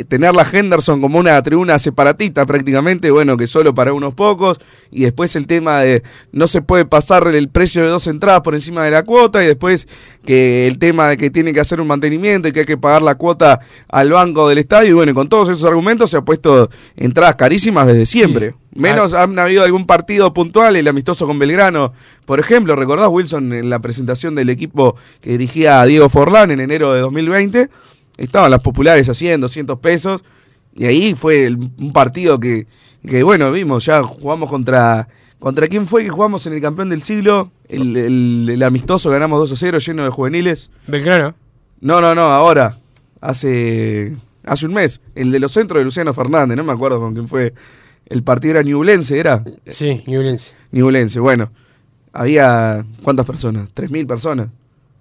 tener la Henderson como una tribuna separatista prácticamente, bueno, que solo para unos pocos, y después el tema de no se puede pasar el precio de dos entradas por encima de la cuota, y después que el tema de que tiene que hacer un mantenimiento y que hay que pagar la cuota al banco del estadio, y bueno, con todos esos argumentos se ha puesto entradas carísimas desde siempre. Menos han habido algún partido puntual, el amistoso con Belgrano, por ejemplo, ¿recordás Wilson en la presentación del equipo que dirigía a Diego Forlán en enero de 2020? Estaban las populares a 100, 200 pesos, y ahí fue el- un partido que, que, bueno, vimos, ya jugamos contra... ¿Contra quién fue que jugamos en el campeón del siglo? El, el- el amistoso ganamos 2 a 0 lleno de juveniles. Belgrano. No, no, no, ahora. Hace hace un mes. El de los centros de Luciano Fernández, no me acuerdo con quién fue. El partido era Ñublense, ¿era? Sí, Ñublense. Ñublense, bueno. Había, ¿cuántas personas? ¿Tres mil personas?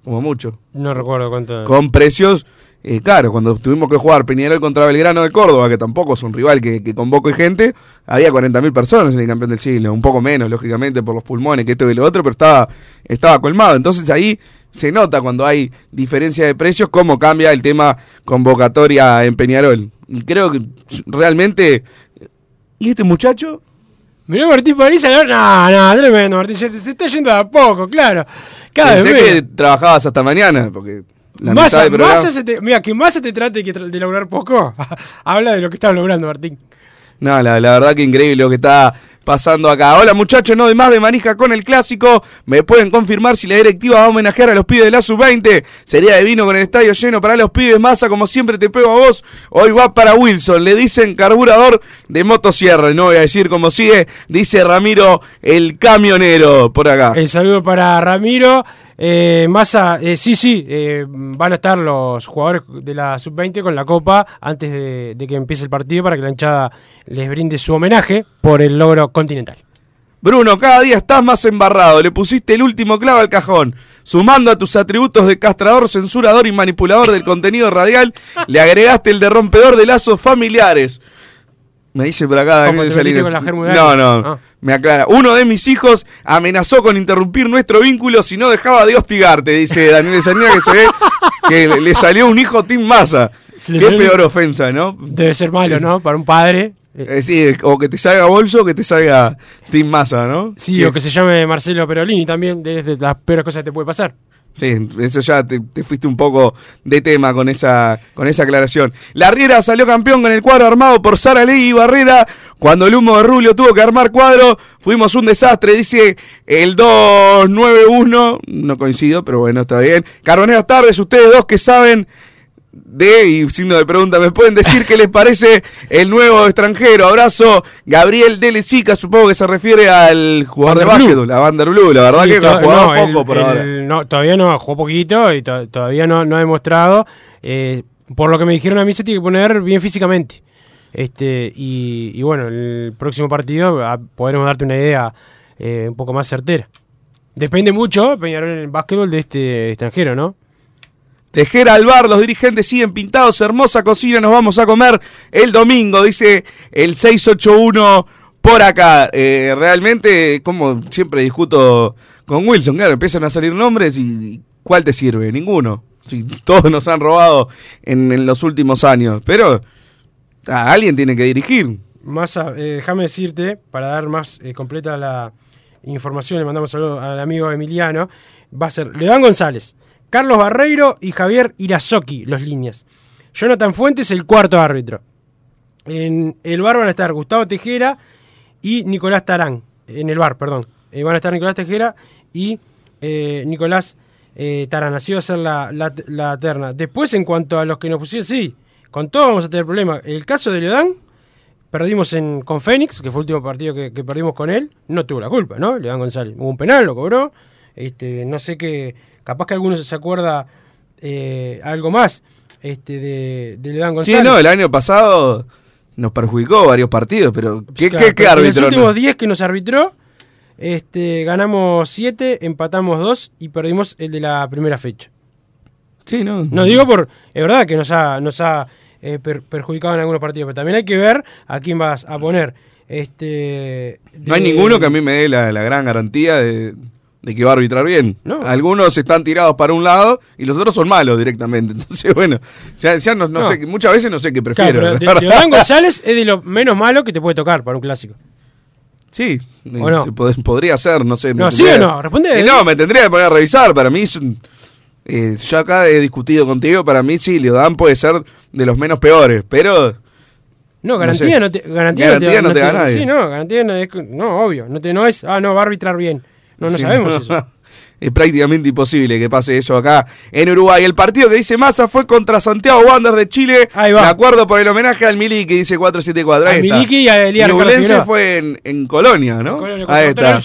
Como mucho. No recuerdo cuánto. Con precios, eh, claro, cuando tuvimos que jugar Peñarol contra Belgrano de Córdoba, que tampoco es un rival que, que convoca gente, había 40.000 personas en el campeón del siglo, un poco menos, lógicamente, por los pulmones, que esto y lo otro, pero estaba, estaba colmado. Entonces ahí se nota cuando hay diferencia de precios, cómo cambia el tema convocatoria en Peñarol. Y creo que realmente... ¿Y este muchacho? Mirá Martín París, no, no, tremendo, Martín, se, se está yendo a poco, claro. Cada Pensé vez que trabajabas hasta mañana, porque la mitad Massa, del programa- Massa se te, mira, que más se te trate que de lograr poco, habla de lo que estás logrando, Martín. No, la, la verdad que increíble lo que está pasando acá. Hola muchachos, no de más de manija con el clásico. ¿Me pueden confirmar si la directiva va a homenajear a los pibes de la sub-20? Sería de vino con el estadio lleno para los pibes. Massa, como siempre te pego a vos. Hoy va para Wilson. Le dicen carburador de motosierra. No voy a decir cómo sigue. Dice Ramiro el camionero por acá. El saludo para Ramiro. Eh, Massa, eh, sí, sí, eh, van a estar los jugadores de la sub-20 con la copa antes de, de que empiece el partido para que la hinchada les brinde su homenaje por el logro continental. Bruno, cada día estás más embarrado. Le pusiste el último clavo al cajón. Sumando a tus atributos de castrador, censurador y manipulador del contenido radial, le agregaste el de rompedor de lazos familiares. Me dice por acá ¿Cómo Daniel Salinas. No, no. Ah. Me aclara. Uno de mis hijos amenazó con interrumpir nuestro vínculo si no dejaba de hostigarte, dice Daniel Salinas, que se ve que le- le salió un hijo Tim Massa. Qué peor ofensa, ¿no? Debe ser malo, ¿no? Para un padre. Eh, sí, o que te salga bolso o que te salga Tim Massa, ¿no? Sí, Que- o que se llame Marcelo Perolini también, de, de las peores cosas que te puede pasar. Sí, eso ya te, te fuiste un poco de tema con esa, con esa aclaración. La Riera salió campeón con el cuadro armado por Sara Ley y Barrera. Cuando el humo de Rubio tuvo que armar cuadro, fuimos un desastre, dice el 291. No coincido, pero bueno, está bien. Carboneras tardes, ustedes dos que saben de, y signo de pregunta, ¿me pueden decir qué les parece el nuevo extranjero? Abrazo, Gabriel Delecica, supongo que se refiere al jugador de Vander Blue. básquet, la Vander Blue, la verdad Sí, que ha jugado no, poco el- por el- ahora. no, todavía no, jugó poquito y to- todavía no, no ha demostrado. Eh, por lo que me dijeron a mí, se tiene que poner bien físicamente. Este, y, y bueno, el próximo partido ah, podremos darte una idea eh, un poco más certera. Depende mucho, Peñarol en el básquetbol, de este extranjero, ¿no? Tejera al bar, los dirigentes siguen pintados, hermosa cocina, nos vamos a comer el domingo, dice el 681 por acá. Eh, realmente, como siempre discuto con Wilson, claro, empiezan a salir nombres y ¿cuál te sirve? Ninguno. Si todos nos han robado en, los últimos años, pero a alguien tiene que dirigir. Massa, eh, déjame decirte, para dar más eh, completa la información, le mandamos saludos al amigo Emiliano, va a ser León González, Carlos Barreiro y Javier Irazoki, los líneas. Jonathan Fuentes, el cuarto árbitro. En el bar van a estar Gustavo Tejera y Nicolás Tarán. En el bar, perdón. Eh, van a estar Nicolás Tejera y eh, Nicolás eh, Tarán. Así va a ser la, la, terna. Después, en cuanto a los que nos pusieron, sí, con todo vamos a tener problemas. El caso de Leodán, perdimos en, con Fénix, que fue el último partido que, que perdimos con él. No tuvo la culpa, ¿no? Leodán González. Hubo un penal, lo cobró. Este, no sé qué, capaz que alguno se acuerda eh, algo más este de, de Sí, González. no, el año pasado nos perjudicó varios partidos, pero ¿qué, Claro, qué, qué pero En los últimos no? 10 que nos arbitró, este, ganamos 7, empatamos 2 y perdimos el de la primera fecha. Sí, no. No digo por. Es verdad que nos ha, nos ha eh, per- perjudicado en algunos partidos, pero también hay que ver a quién vas a poner. Este, No hay ninguno que a mí me dé la, la gran garantía de, de que va a arbitrar bien. No. Algunos están tirados para un lado y los otros son malos directamente. Entonces, bueno, ya, ya no, no No. sé, muchas veces no sé qué Claro, prefiero. pero la de, verdad. de Hernán González es de lo menos malo que te puede tocar para un clásico. Sí, ¿O no? se pod- podría ser, no sé. No, ¿sí o no? Responde. Eh, no, me tendría que poner a revisar. Para mí, eh, yo acá he discutido contigo. Para mí, sí, Leodán puede ser de los menos peores, pero No, no garantía sé. no, te, garantía Garantía no te da nadie. Sí, no, garantía no, es, no, obvio. No, te, no es, ah, no, va a arbitrar bien. No, no Sí, sabemos no, eso. Es prácticamente imposible que pase eso acá en Uruguay. El partido que dice Massa fue contra Santiago Wanderers de Chile. Ahí va. De acuerdo por el homenaje al Mili que dice 474. Ahí Al. Miliki y a Elías fue en, en Colonia, ¿no? En Colonia, Ahí está.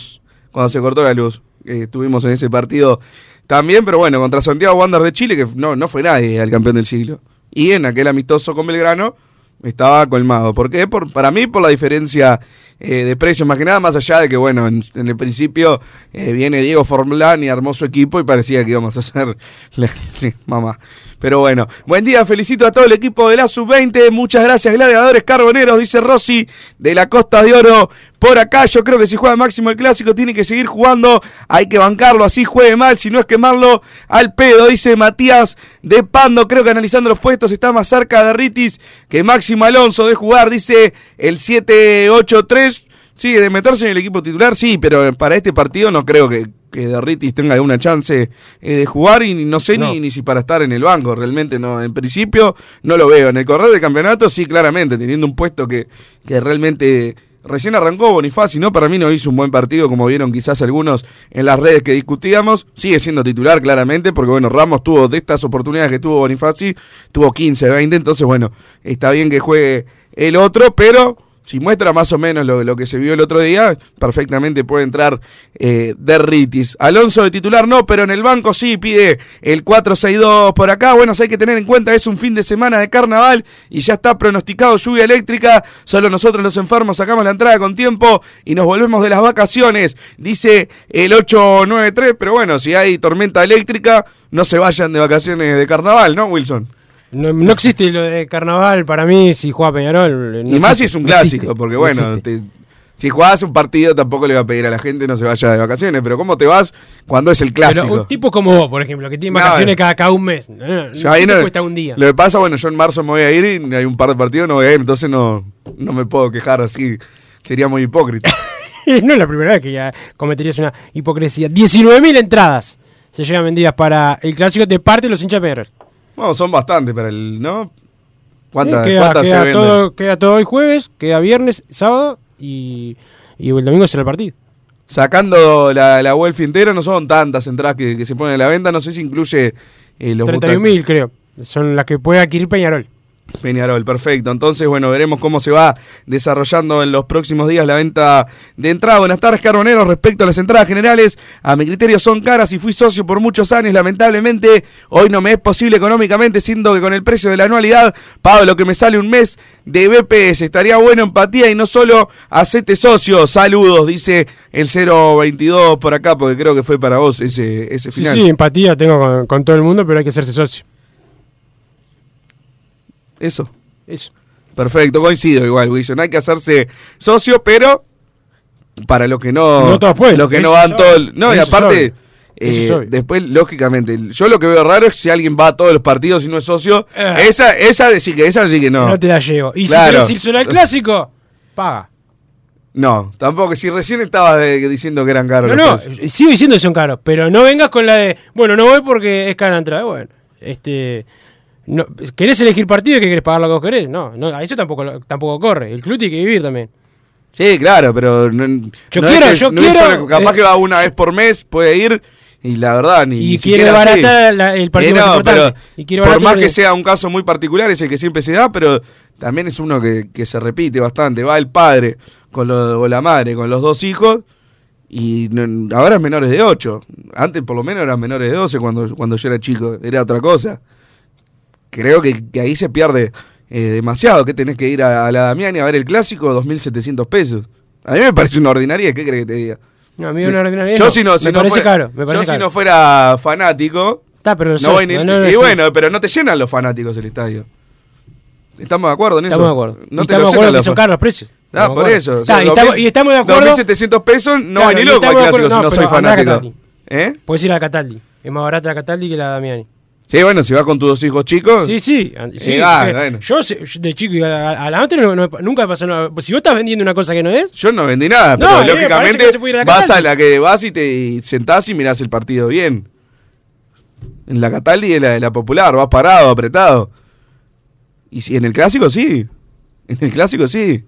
Cuando se cortó la luz. Eh, estuvimos en ese partido también, pero bueno, contra Santiago Wanderers de Chile, que no, no fue nadie al campeón del siglo. Y en aquel amistoso con Belgrano estaba colmado. ¿Por qué? Por, para mí, por la diferencia eh, de precios, más que nada, más allá de que, bueno, en, en el principio eh, viene Diego Forlán y armó su equipo y parecía que íbamos a hacer la- mamá. Pero bueno, buen día, felicito a todo el equipo de la Sub-20, muchas gracias gladiadores carboneros, dice Rossi de la Costa de Oro. Por acá yo creo que si juega máximo el clásico tiene que seguir jugando, hay que bancarlo, así juegue mal, si no es quemarlo al pedo, dice Matías de Pando, creo que analizando los puestos está más cerca de Ritis que Máximo Alonso de jugar, dice el 783. Sí, de meterse en el equipo titular, sí, pero para este partido no creo que, que Derritis tenga alguna chance eh, de jugar y no sé No. Ni, ni si para estar en el banco, realmente no. En principio no lo veo. En el correr del campeonato sí, claramente, teniendo un puesto que, que realmente recién arrancó Bonifaci, ¿no? Para mí no hizo un buen partido, como vieron quizás algunos en las redes que discutíamos. Sigue siendo titular, claramente, porque bueno, Ramos tuvo de estas oportunidades que tuvo Bonifaci, tuvo 15, 20, entonces bueno, está bien que juegue el otro, pero si muestra más o menos lo, lo que se vio el otro día, perfectamente puede entrar eh, Derritis. Alonso de titular no, pero en el banco sí pide el 4-6-2 por acá. Bueno, hay que tener en cuenta, es un fin de semana de carnaval y ya está pronosticado lluvia eléctrica. Solo nosotros los enfermos sacamos la entrada con tiempo y nos volvemos de las vacaciones, dice el 893. Pero bueno, si hay tormenta eléctrica, no se vayan de vacaciones de carnaval, ¿no, Wilson? No, no existe lo de carnaval para mí si juega Peñarol. no y más si es un clásico, existe, porque no bueno, te- si jugás un partido tampoco le va a pedir a la gente no se vaya de vacaciones, pero ¿cómo te vas cuando es el clásico? Pero un tipo como vos, por ejemplo, que tiene vacaciones eh. cada, cada un mes. No, no, Yo ahí ¿qué te no- cuesta un día? Lo que pasa, bueno, yo en marzo me voy a ir y hay un par de partidos no voy a ir, entonces no, no me puedo quejar así. Sería muy hipócrita. no es la primera vez que ya cometerías una hipocresía. 19.000 entradas se llegan vendidas para el clásico de parte de los hinchas Peñarol. Bueno, son bastantes para el, ¿no? ¿Cuántas, queda, cuántas se venden? todo, queda todo hoy jueves, queda viernes, sábado y, y el domingo será el partido. Sacando la, la Welfi entera, no son tantas entradas que, que se ponen a la venta, no sé si incluye eh, los 31.000 creo. Son las que puede adquirir Peñarol. Peñarol, perfecto. Entonces, bueno, veremos cómo se va desarrollando en los próximos días la venta de entrada. Buenas tardes, Carboneros. Respecto a las entradas generales, a mi criterio son caras y fui socio por muchos años. Lamentablemente, hoy no me es posible económicamente, siendo que con el precio de la anualidad pago lo que me sale un mes de BPS. Estaría bueno empatía y no solo hacete socio. Saludos, dice el 022 por acá, porque creo que fue para vos ese, ese Sí, final. sí, empatía tengo con, con todo el mundo, pero hay que hacerse socio. Eso. Eso. Perfecto, coincido igual, Wilson. Hay que hacerse socio, pero para lo que no. No todos pueden, Lo que no van todo. No, y aparte. eh, después, lógicamente, yo lo que veo raro es si alguien va a todos los partidos y no es socio. Eh. Esa, esa sí que esa sí que no. No, te la llevo. Y Claro. si querés ir solo al clásico, paga. No, tampoco. Si recién estaba de- diciendo que eran caros No, los no, eh, sigo diciendo que son caros, pero no vengas con la de, bueno, no voy porque es cara la entrada. Bueno, este, no, ¿querés elegir partido y que querés pagar lo que vos querés? No, no, a eso tampoco, tampoco corre. El club tiene que vivir también. Sí, claro, pero. No, Yo no es quiero, que- yo no quiero, solo- capaz eh, que va una vez por mes, puede ir. Y la verdad, ni. Y ni quiere baratar la- el partido Eh, más no, importante. pero Y por más que sea un caso muy particular, es el que siempre se da, pero también es uno que, que se repite bastante. Va el padre con, lo- o la madre con los dos hijos Y no- ahora es menores de 8. Antes por lo menos eran menores de 12 cuando, cuando yo era chico. Era otra cosa. Creo que, que ahí se pierde eh, demasiado. Que tenés que ir a, a la Damiani a ver el clásico, 2.700 pesos. A mí me parece una ordinaria. ¿Qué crees que te diga? No, a mí una ordinaria Yo no. si no, si me no parece fuera, caro, me parece yo si caro. no fuera fanático, Está, pero no sos- voy ni- no, no, no, y bueno, pero no te llenan los fanáticos el estadio. ¿Estamos de acuerdo en eso? Estamos de acuerdo. No Y te estamos de acuerdo que son caros los precios. Ah, Estamos de por eso. o sea, y estamos, 2000 y estamos de acuerdo. 2.700 pesos, no Claro, voy ni loco al estamos clásico si no soy fanático. ¿Eh? Puedes ir a Cataldi. Es más barata la Cataldi que la Damiani. Sí, bueno, si vas con tus dos hijos chicos. Sí, sí. sí, Eh, ah, eh, bueno. Yo de chico a, a la otra no, no- nunca pasó nada. Si vos estás vendiendo una cosa que no es, Yo no vendí nada, pero eh, lógicamente a vas a la que vas y te sentás y mirás el partido bien. En la Cataldi es la de la popular, vas parado, apretado. Y si en el clásico sí. En el clásico sí.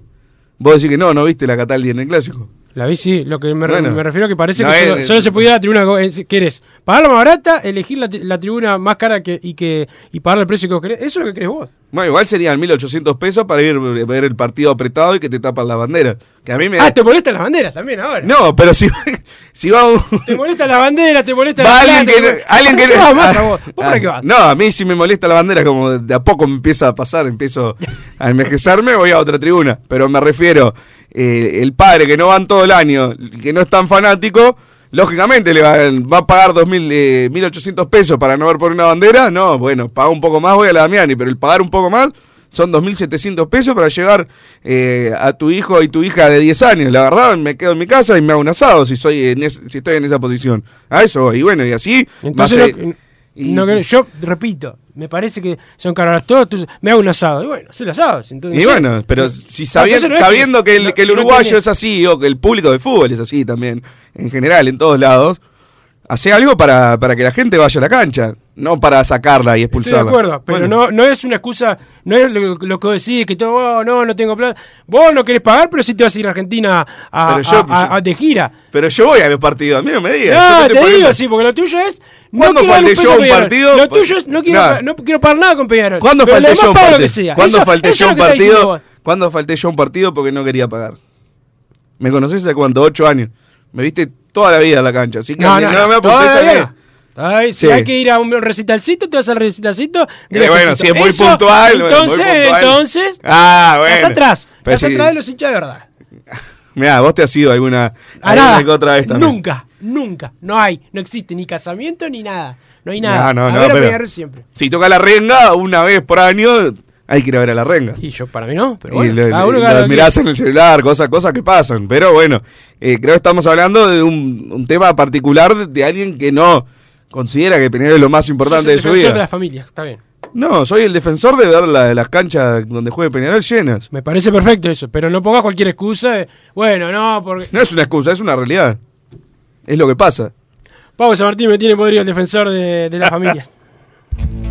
Vos decís que no, no viste la Cataldi en el clásico. La vi sí. Lo que me, re- Bueno. me refiero que parece No, que solo, eh, solo se podía a la tribuna. eh, ¿Querés pagar la más barata, elegir la, tri- la tribuna más cara que, y que y pagar el precio que vos querés? Eso es lo que crees vos. Bueno, igual serían 1800 pesos para ir a ver el partido apretado y que te tapan la bandera. Que a mí me Ah, te molestan las banderas también ahora. No, pero si, si va un, Te molesta la bandera, te molesta la alguien que, no- alguien ¿Para que qué no- más a vos? ¿Vos para qué vas? No, a mí si me molesta la bandera, como de a poco me empieza a pasar, empiezo a envejecerme, voy a otra tribuna. Pero me refiero, eh, el padre que no van todo el año, que no es tan fanático, lógicamente le va, va a pagar 2.000, eh, 1.800 pesos para no ver por una bandera. No, bueno, paga un poco más, voy a la Damiani, pero el pagar un poco más son 2.700 pesos para llegar eh, a tu hijo y tu hija de 10 años. La verdad, me quedo en mi casa y me hago un asado si, soy en es- si estoy en esa posición. A eso. Y bueno, y así... Entonces, no yo repito, me parece que son caros todos. tú- me hago un asado. Y bueno, hacer asado. Entonces, Y bueno, pero si sabiendo, no sabiendo que, el, no- que el uruguayo es así, o que el público de fútbol es así también, en general, en todos lados, hace algo para, para que la gente vaya a la cancha, no para sacarla y Estoy expulsarla. de acuerdo, pero Bueno, no, no es una excusa, no es lo, lo que decís, que todo, oh, no, no tengo plata. Vos no querés pagar, pero sí te vas a ir a Argentina a, Pero yo- a- a- a- de gira. Pero yo voy a los partidos, a mí no me digas. No, te estoy digo, sí, porque lo tuyo es. No ¿Cuándo dar falté yo a un partido? Lo tuyo es, no quiero, Nada. no quiero pagar nada con Peñarol. ¿Cuándo falté yo un partido? ¿Cuándo falté yo un partido? vos. ¿Cuándo falté yo un partido porque no quería pagar? ¿Me conoces hace cuánto? Ocho años. Me viste toda la vida a la cancha, así que No, no, no, me apuntes. Ay, si Sí. hay que ir a un recitalcito, te vas al recitalcito. Eh, bueno, si es muy Eso, puntual, muy Entonces, puntual. entonces. Ah, bueno. Estás atrás. Pero Estás si- atrás de los hinchas de verdad. Mirá, vos te has ido alguna, alguna nada. que otra vez también. Nunca, nunca. No hay, no existe ni casamiento ni nada. No hay nada. No, no, a no, pero- siempre. Si toca la renga una vez por año, hay que ir a ver a la renga. Y yo, para mí no, pero y bueno. lo, cada uno lo que haga lo que mirás en el celular, cosas, cosas que pasan. Pero bueno, eh, creo que estamos hablando de un, un tema particular de, de alguien que no considera que Peñarol es lo más importante de su defensor vida. de la familia, está bien. No, soy el defensor de ver la- las canchas donde juegue Peñarol llenas. Me parece perfecto eso, pero no pongas cualquier excusa. de, bueno, no, porque. No es una excusa, es una realidad. Es lo que pasa. Pablo San Martín me tiene podrido el defensor de, de las familias.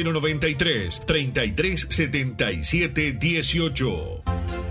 093 3377 18.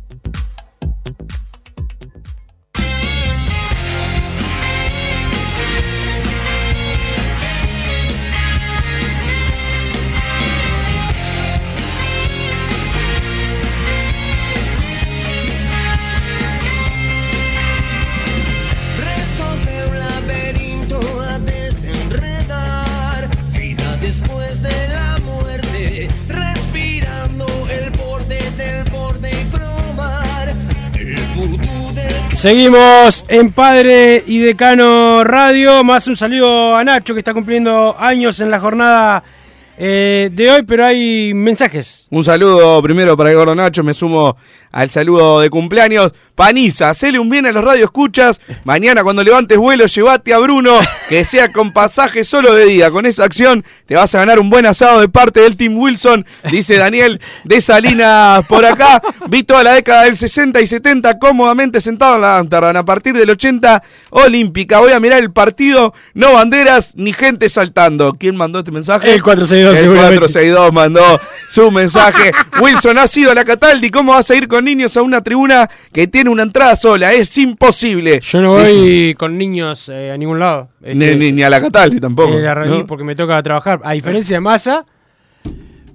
Seguimos en Padre y Decano Radio. Más un saludo a Nacho que está cumpliendo años en la jornada eh, de hoy, pero hay mensajes. Un saludo primero para el gordo Nacho, me sumo al saludo de cumpleaños. Paniza, hacele un bien a los radioescuchas. Mañana cuando levantes vuelo, llévate a Bruno, que sea con pasaje solo de día. Con esa acción te vas a ganar un buen asado de parte del Team Wilson, dice Daniel de Salinas por acá. Vi toda la década del 60 y 70 cómodamente sentado en la Amsterdam. A partir del 80, Olímpica. Voy a mirar el partido, no banderas ni gente saltando. ¿Quién mandó este mensaje? El 462 El seguramente. 462 mandó su mensaje. Wilson ha sido a la Cataldi. ¿Cómo vas a ir con niños a una tribuna que tiene una entrada sola? Es imposible. Yo no voy con niños eh, a ningún lado. Ni, Este, ni- ni a la Cataldi tampoco. eh, la ¿no? Porque me toca trabajar. A diferencia de Massa,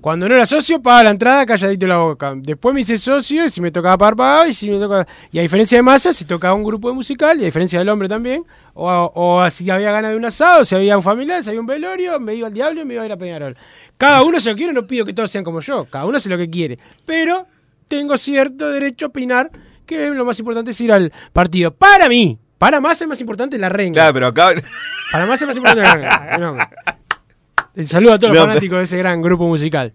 Cuando no era socio, pagaba la entrada calladito la boca. Después me hice socio y si me tocaba pagar, pagaba. Y, si me tocaba... y a diferencia de masa, si tocaba un grupo de musical, y a diferencia del hombre también, o, o si había ganas de un asado, si había un familiar, si había un velorio, me iba al diablo y me iba a ir a Peñarol. Cada uno se lo quiere, no pido que todos sean como yo. Cada uno hace lo que quiere. Pero tengo cierto derecho a opinar que lo más importante es ir al partido. Para mí, para más es más importante la renga. Claro, pero acá. Para más es más importante la renga. El saludo a todos los fanáticos de ese gran grupo musical.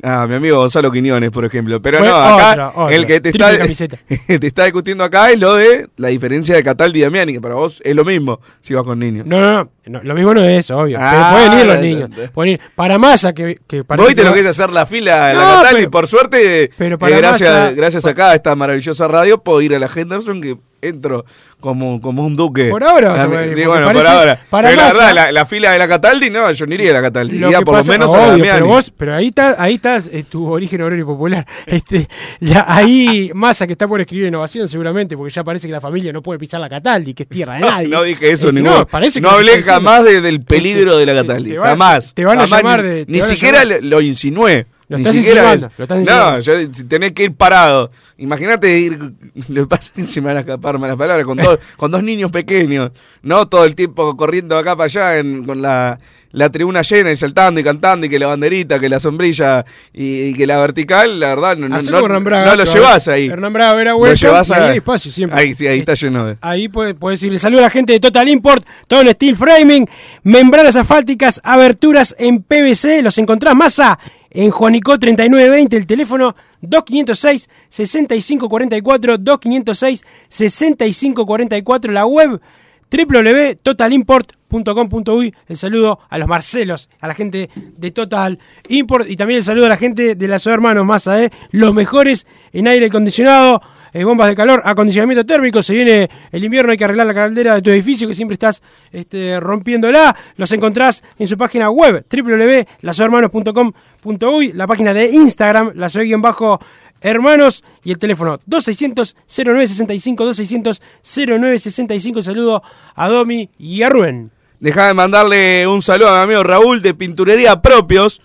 Ah, mi amigo Gonzalo Quiñones, por ejemplo. Pero no, acá el que te Triple está, camiseta. te está discutiendo acá es lo de la diferencia de Cataldi y Damiani, que para vos es lo mismo si vas con niños. No, no, no, Lo mismo no es eso, obvio. Ah, Pero pueden ir los niños. no, no. Pueden ir. Para Massa, que, que parece Vos te lo que es hacer la fila a la Cataldi, pero- por suerte, pero eh, para gracias, gracias acá a esta maravillosa radio, puedo ir a la Henderson que entro como, como un duque. Por ahora vas a Ah, poder ir, sí, porque bueno, por ahora. para Pero la verdad, la, la fila de la Cataldi, no, yo no iría a la Cataldi, iría por pasa- lo menos a la Damiani. pero vos, pero ahí está, ahí está eh, tu origen obrero y popular. Este, la- ahí Massa que está por escribir innovación seguramente, porque ya parece que la familia no puede pisar la Cataldi, que es tierra de nadie. no dije eso, Este, ninguno. No, parece no hablé jamás de- del peligro de la Cataldi. te jamás. te van a jamás, llamar ni, de- ni siquiera llamar- lo insinué. Lo ni estás siquiera. lo estás no, yo tenés que ir parado. Imagínate ir. Que pasa me van a escapar malas palabras. Con dos, con dos niños pequeños. No todo el tiempo corriendo acá para allá en- con la, la tribuna llena y saltando y cantando y que la banderita, que la sombrilla y, y que la vertical. La verdad, no, no, no, Braga, no lo llevas va- ahí. Hernán Braga verá Lo llevas a- ahí hay espacio siempre. Ahí, sí, ahí está lleno de. Ahí puede, puede decirle saludo a la gente de Total Import, todo en steel framing, membranas asfálticas, aberturas en PVC, los encontrás masa en Juanico 3920, el teléfono 2506 6544 2506 6544, la web www.totalimport.com.uy. El saludo a los Marcelos, a la gente de Total Import y también el saludo a la gente de las hermanos Massa, ¿eh? los mejores en aire acondicionado, eh, bombas de calor, acondicionamiento térmico. Se viene el invierno, hay que arreglar la caldera de tu edificio que siempre estás este, rompiéndola. Los encontrás en su página web www.lasohermanos.com.uy, la página de Instagram, la bajo hermanos y el teléfono 2600 0965 2600 0965 saludo a Domi y a Rubén Deja de mandarle un saludo a mi amigo Raúl de Pinturería Propios.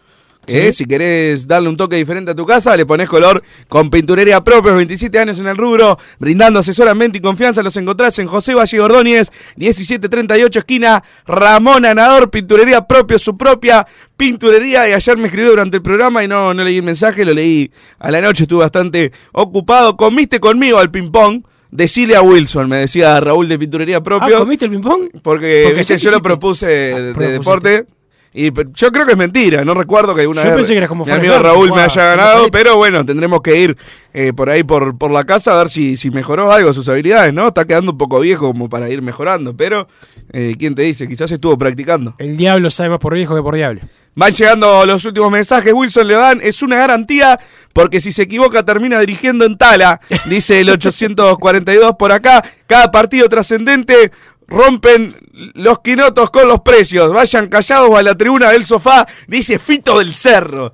Sí. si querés darle un toque diferente a tu casa, le pones color con Pinturería Propios, 27 años en el rubro, brindando asesoramiento y confianza. Los encontrás en José Valle Ordóñez, 1738, esquina Ramón Anador, Pinturería Propios, su propia pinturería. Y ayer me escribió durante el programa y no, no leí el mensaje, lo leí a la noche, estuve bastante ocupado. Comiste conmigo al ping-pong. Decile a Wilson, me decía Raúl de Pinturería Propios. ¿Ah, comiste el ping-pong? Porque, Porque viste, yo lo propuse de, de propusiste. deporte. Y yo creo que es mentira, no recuerdo que alguna Yo vez pensé que eras como mi amigo Raúl me haya ganado, pero bueno, tendremos que ir eh, por ahí por, por la casa a ver si, si mejoró algo sus habilidades, ¿no? Está quedando un poco viejo como para ir mejorando, pero eh, ¿quién te dice? Quizás estuvo practicando. el diablo sabe más por viejo que por diablo Van llegando los últimos mensajes. Wilson Leodán es una garantía porque si se equivoca termina dirigiendo en Tala, dice el 842 por acá. Cada partido trascendente rompen los quinotos con los precios. Vayan callados a la tribuna del sofá, dice Fito del Cerro.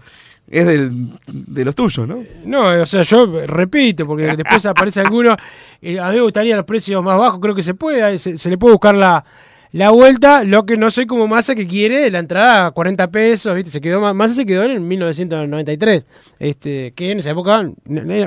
Es del- de los tuyos, ¿no? No, o sea, yo repito, porque después aparece alguno. eh, a mí me gustaría los precios más bajos, creo que se puede, se, se le puede buscar la, la vuelta. Lo que no soy como Massa que quiere la entrada a 40 pesos, ¿viste? Se quedó, Massa se quedó en el 1993, este, que en esa época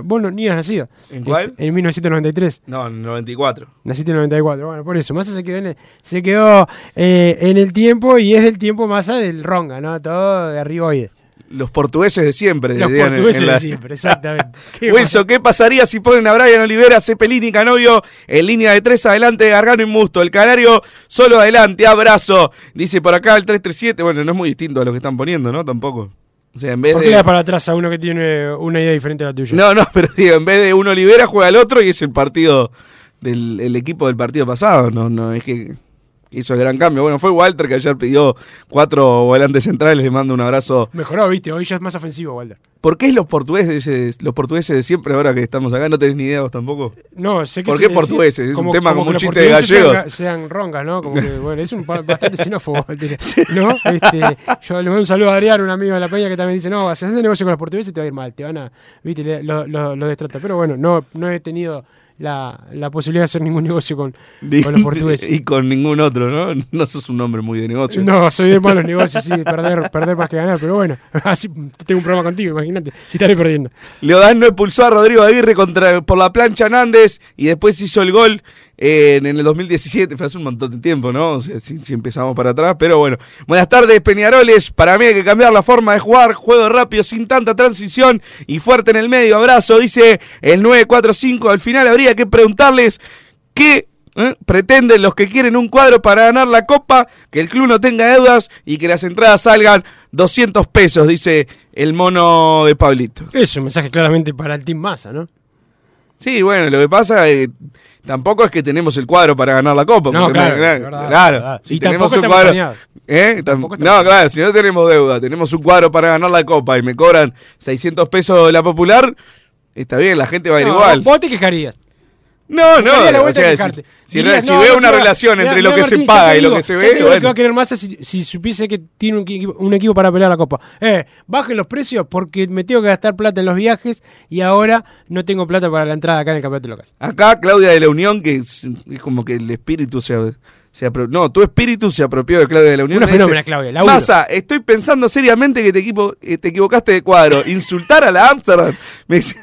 vos no, ni eras nacido. ¿En cuál? Este, en 1993. No, en 94. Naciste en el 94, bueno, por eso. Massa se quedó en el, se quedó, eh, en el tiempo y es del tiempo Massa del Ronga, ¿no? Todo de arriboide. Los portugueses de siempre. Los en- portugueses en la- de siempre, exactamente. Qué Wilson, ¿qué pasaría si ponen a Brian Olivera, Cepelini y Canovio en línea de tres adelante de Gargano y Musto? El Canario solo adelante, abrazo. Dice por acá el 337. Bueno, no es muy distinto a lo que están poniendo, ¿no? Tampoco. O sea, en vez ¿Por qué de. das para atrás a uno que tiene una idea diferente a la tuya? No, no, pero digo, en vez de uno Olivera juega el otro y es el partido del el equipo del partido pasado. No, no, es que hizo el gran cambio. Bueno, fue Walter que ayer pidió cuatro volantes centrales. Le mando un abrazo. Mejoró, viste, hoy ya es más ofensivo, Walter. ¿Por qué los portugueses, los portugueses de siempre ahora que estamos acá? ¿No tenés ni idea vos tampoco? No, sé que ¿Por se qué decía- portugueses? Es un tema como que un chiste de gallegos. Sean, sean rongas, ¿no? Como que, bueno, es un bastante xenófobo. ¿No? Este, yo le mando un saludo a Adrián, un amigo de la peña que también dice, no, si haces negocio con los portugueses te va a ir mal, te van a, viste, lo, lo, lo destrata. Pero bueno, no, no he tenido la, la posibilidad de hacer ningún negocio con, los portugueses. Y con ningún otro, ¿no? No sos un hombre muy de negocio. No, soy de malos negocios, sí, de perder, perder más que ganar, pero bueno, así tengo un problema contigo, imagínate, si estaré perdiendo. Leodán no expulsó a Rodrigo Aguirre contra, por la plancha Nández y después hizo el gol en el 2017. Fue hace un montón de tiempo, ¿no? Si empezamos para atrás, pero bueno. Buenas tardes, Peñaroles. Para mí hay que cambiar la forma de jugar. Juego rápido, sin tanta transición y fuerte en el medio. Abrazo, dice el 945. Al final habría que preguntarles qué ¿eh? pretenden los que quieren un cuadro para ganar la copa, que el club no tenga deudas y que las entradas salgan 200 pesos, dice el mono de Pablito. Es un mensaje claramente para el Team Massa, ¿no? Sí, bueno, lo que pasa es que tampoco es que tenemos el cuadro para ganar la copa. No, claro, claro, verdad, claro, verdad. si Y tenemos un cuadro. ¿eh? Tam- Tampoco no, claro, si no tenemos deuda, tenemos un cuadro para ganar la copa y me cobran 600 pesos de la popular, está bien, la gente va a ir No, igual. Vos te quejarías. No, no, o sea, si, si, Dirías, si no, veo no una relación entre lo que Martín, se paga y lo que se ve, digo lo que bueno. va a querer Massa si, si supiese que tiene un, equipo- un equipo para pelear la copa. Eh, bajen los precios porque me tengo que gastar plata en los viajes y ahora no tengo plata para la entrada acá en el campeonato local. Acá Claudia de la Unión, que es, es como que el espíritu se, se apro- No, tu espíritu se apropió de Claudia de la Unión. Una dice, fenómena, Claudia, estoy pensando seriamente que te, equipo, eh, te equivocaste de cuadro. Insultar a la Amsterdam. Me dice,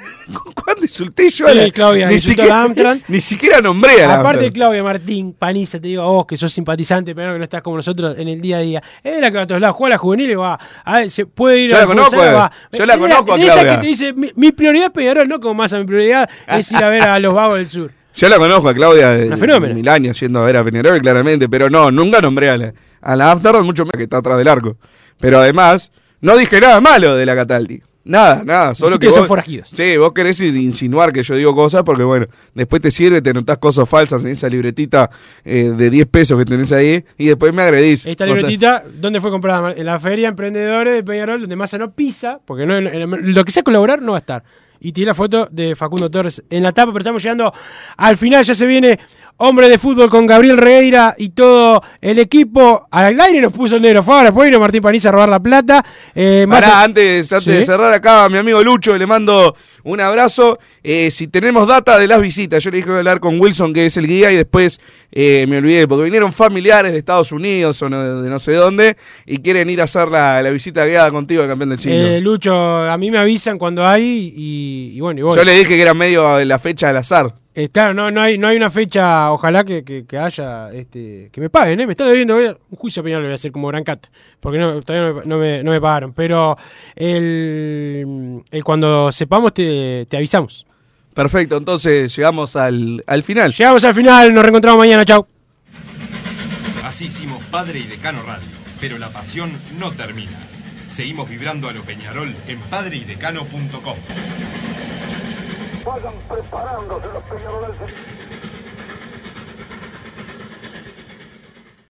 ¿cuándo insulté yo a Sí, la Claudia, ni a siquiera, la. Ni siquiera nombré a la Aparte de. Claudia Martín, Paniza, te digo a vos que sos simpatizante, pero que no estás como nosotros en el día a día. Es la que va a todos lados, juega a la juvenil y va. A ver, se puede ir Yo a la conozco, futsal, eh. va. Yo la conozco a esa Claudia. que te dice, mi, mi prioridad es Peñarol, no como más mi prioridad es ir a ver a los vagos del sur. Yo la conozco a Claudia de, mil años yendo a ver a Peñarol, claramente, pero no, nunca nombré a la, a la mucho menos que está atrás del arco. Pero además, no dije nada malo de la Cataldi. Nada, nada, solo Dijiste que que son vos, forajidos. Sí, vos querés in- insinuar que yo digo cosas porque, bueno, después te sirve, te notás cosas falsas en esa libretita eh, de 10 pesos que tenés ahí y después me agredís. Esta libretita, ¿dónde fue comprada? En la Feria Emprendedores de Peñarol, donde Massa no pisa, porque no, lo que sea colaborar no va a estar. Y tiene la foto de Facundo Torres en la tapa, pero estamos llegando al final, ya se viene hombre de fútbol con Gabriel Regueira y todo el equipo. Al aire nos puso el negro Fabra, después vino Martín Paniza a robar la plata. Eh, Pará, Massa- antes, antes Sí. de cerrar acá, a mi amigo Lucho le mando un abrazo. Eh, si tenemos data de las visitas, yo le dije que hablar con Wilson, que es el guía, y después eh, me olvidé, porque vinieron familiares de Estados Unidos o no- de no sé dónde, y quieren ir a hacer la, la visita guiada contigo campeón del siglo. eh, Lucho, a mí me avisan cuando hay y, y bueno, y voy. yo le dije que era medio la fecha al azar. Eh, claro, no, no, hay, no hay una fecha, ojalá que, que- que haya, este, que me paguen, ¿eh? me está debiendo voy a- un juicio penal lo voy a hacer como Gran Cat, porque no, todavía no me, no me- no me pagaron, pero el, el cuando sepamos te, te avisamos. Perfecto, entonces llegamos al, al final. Llegamos al final, nos reencontramos mañana, chao. Así hicimos Padre y Decano Radio, pero la pasión no termina. Seguimos vibrando a lo Peñarol en padreidecano.com. Vayan preparándose los peñaroles.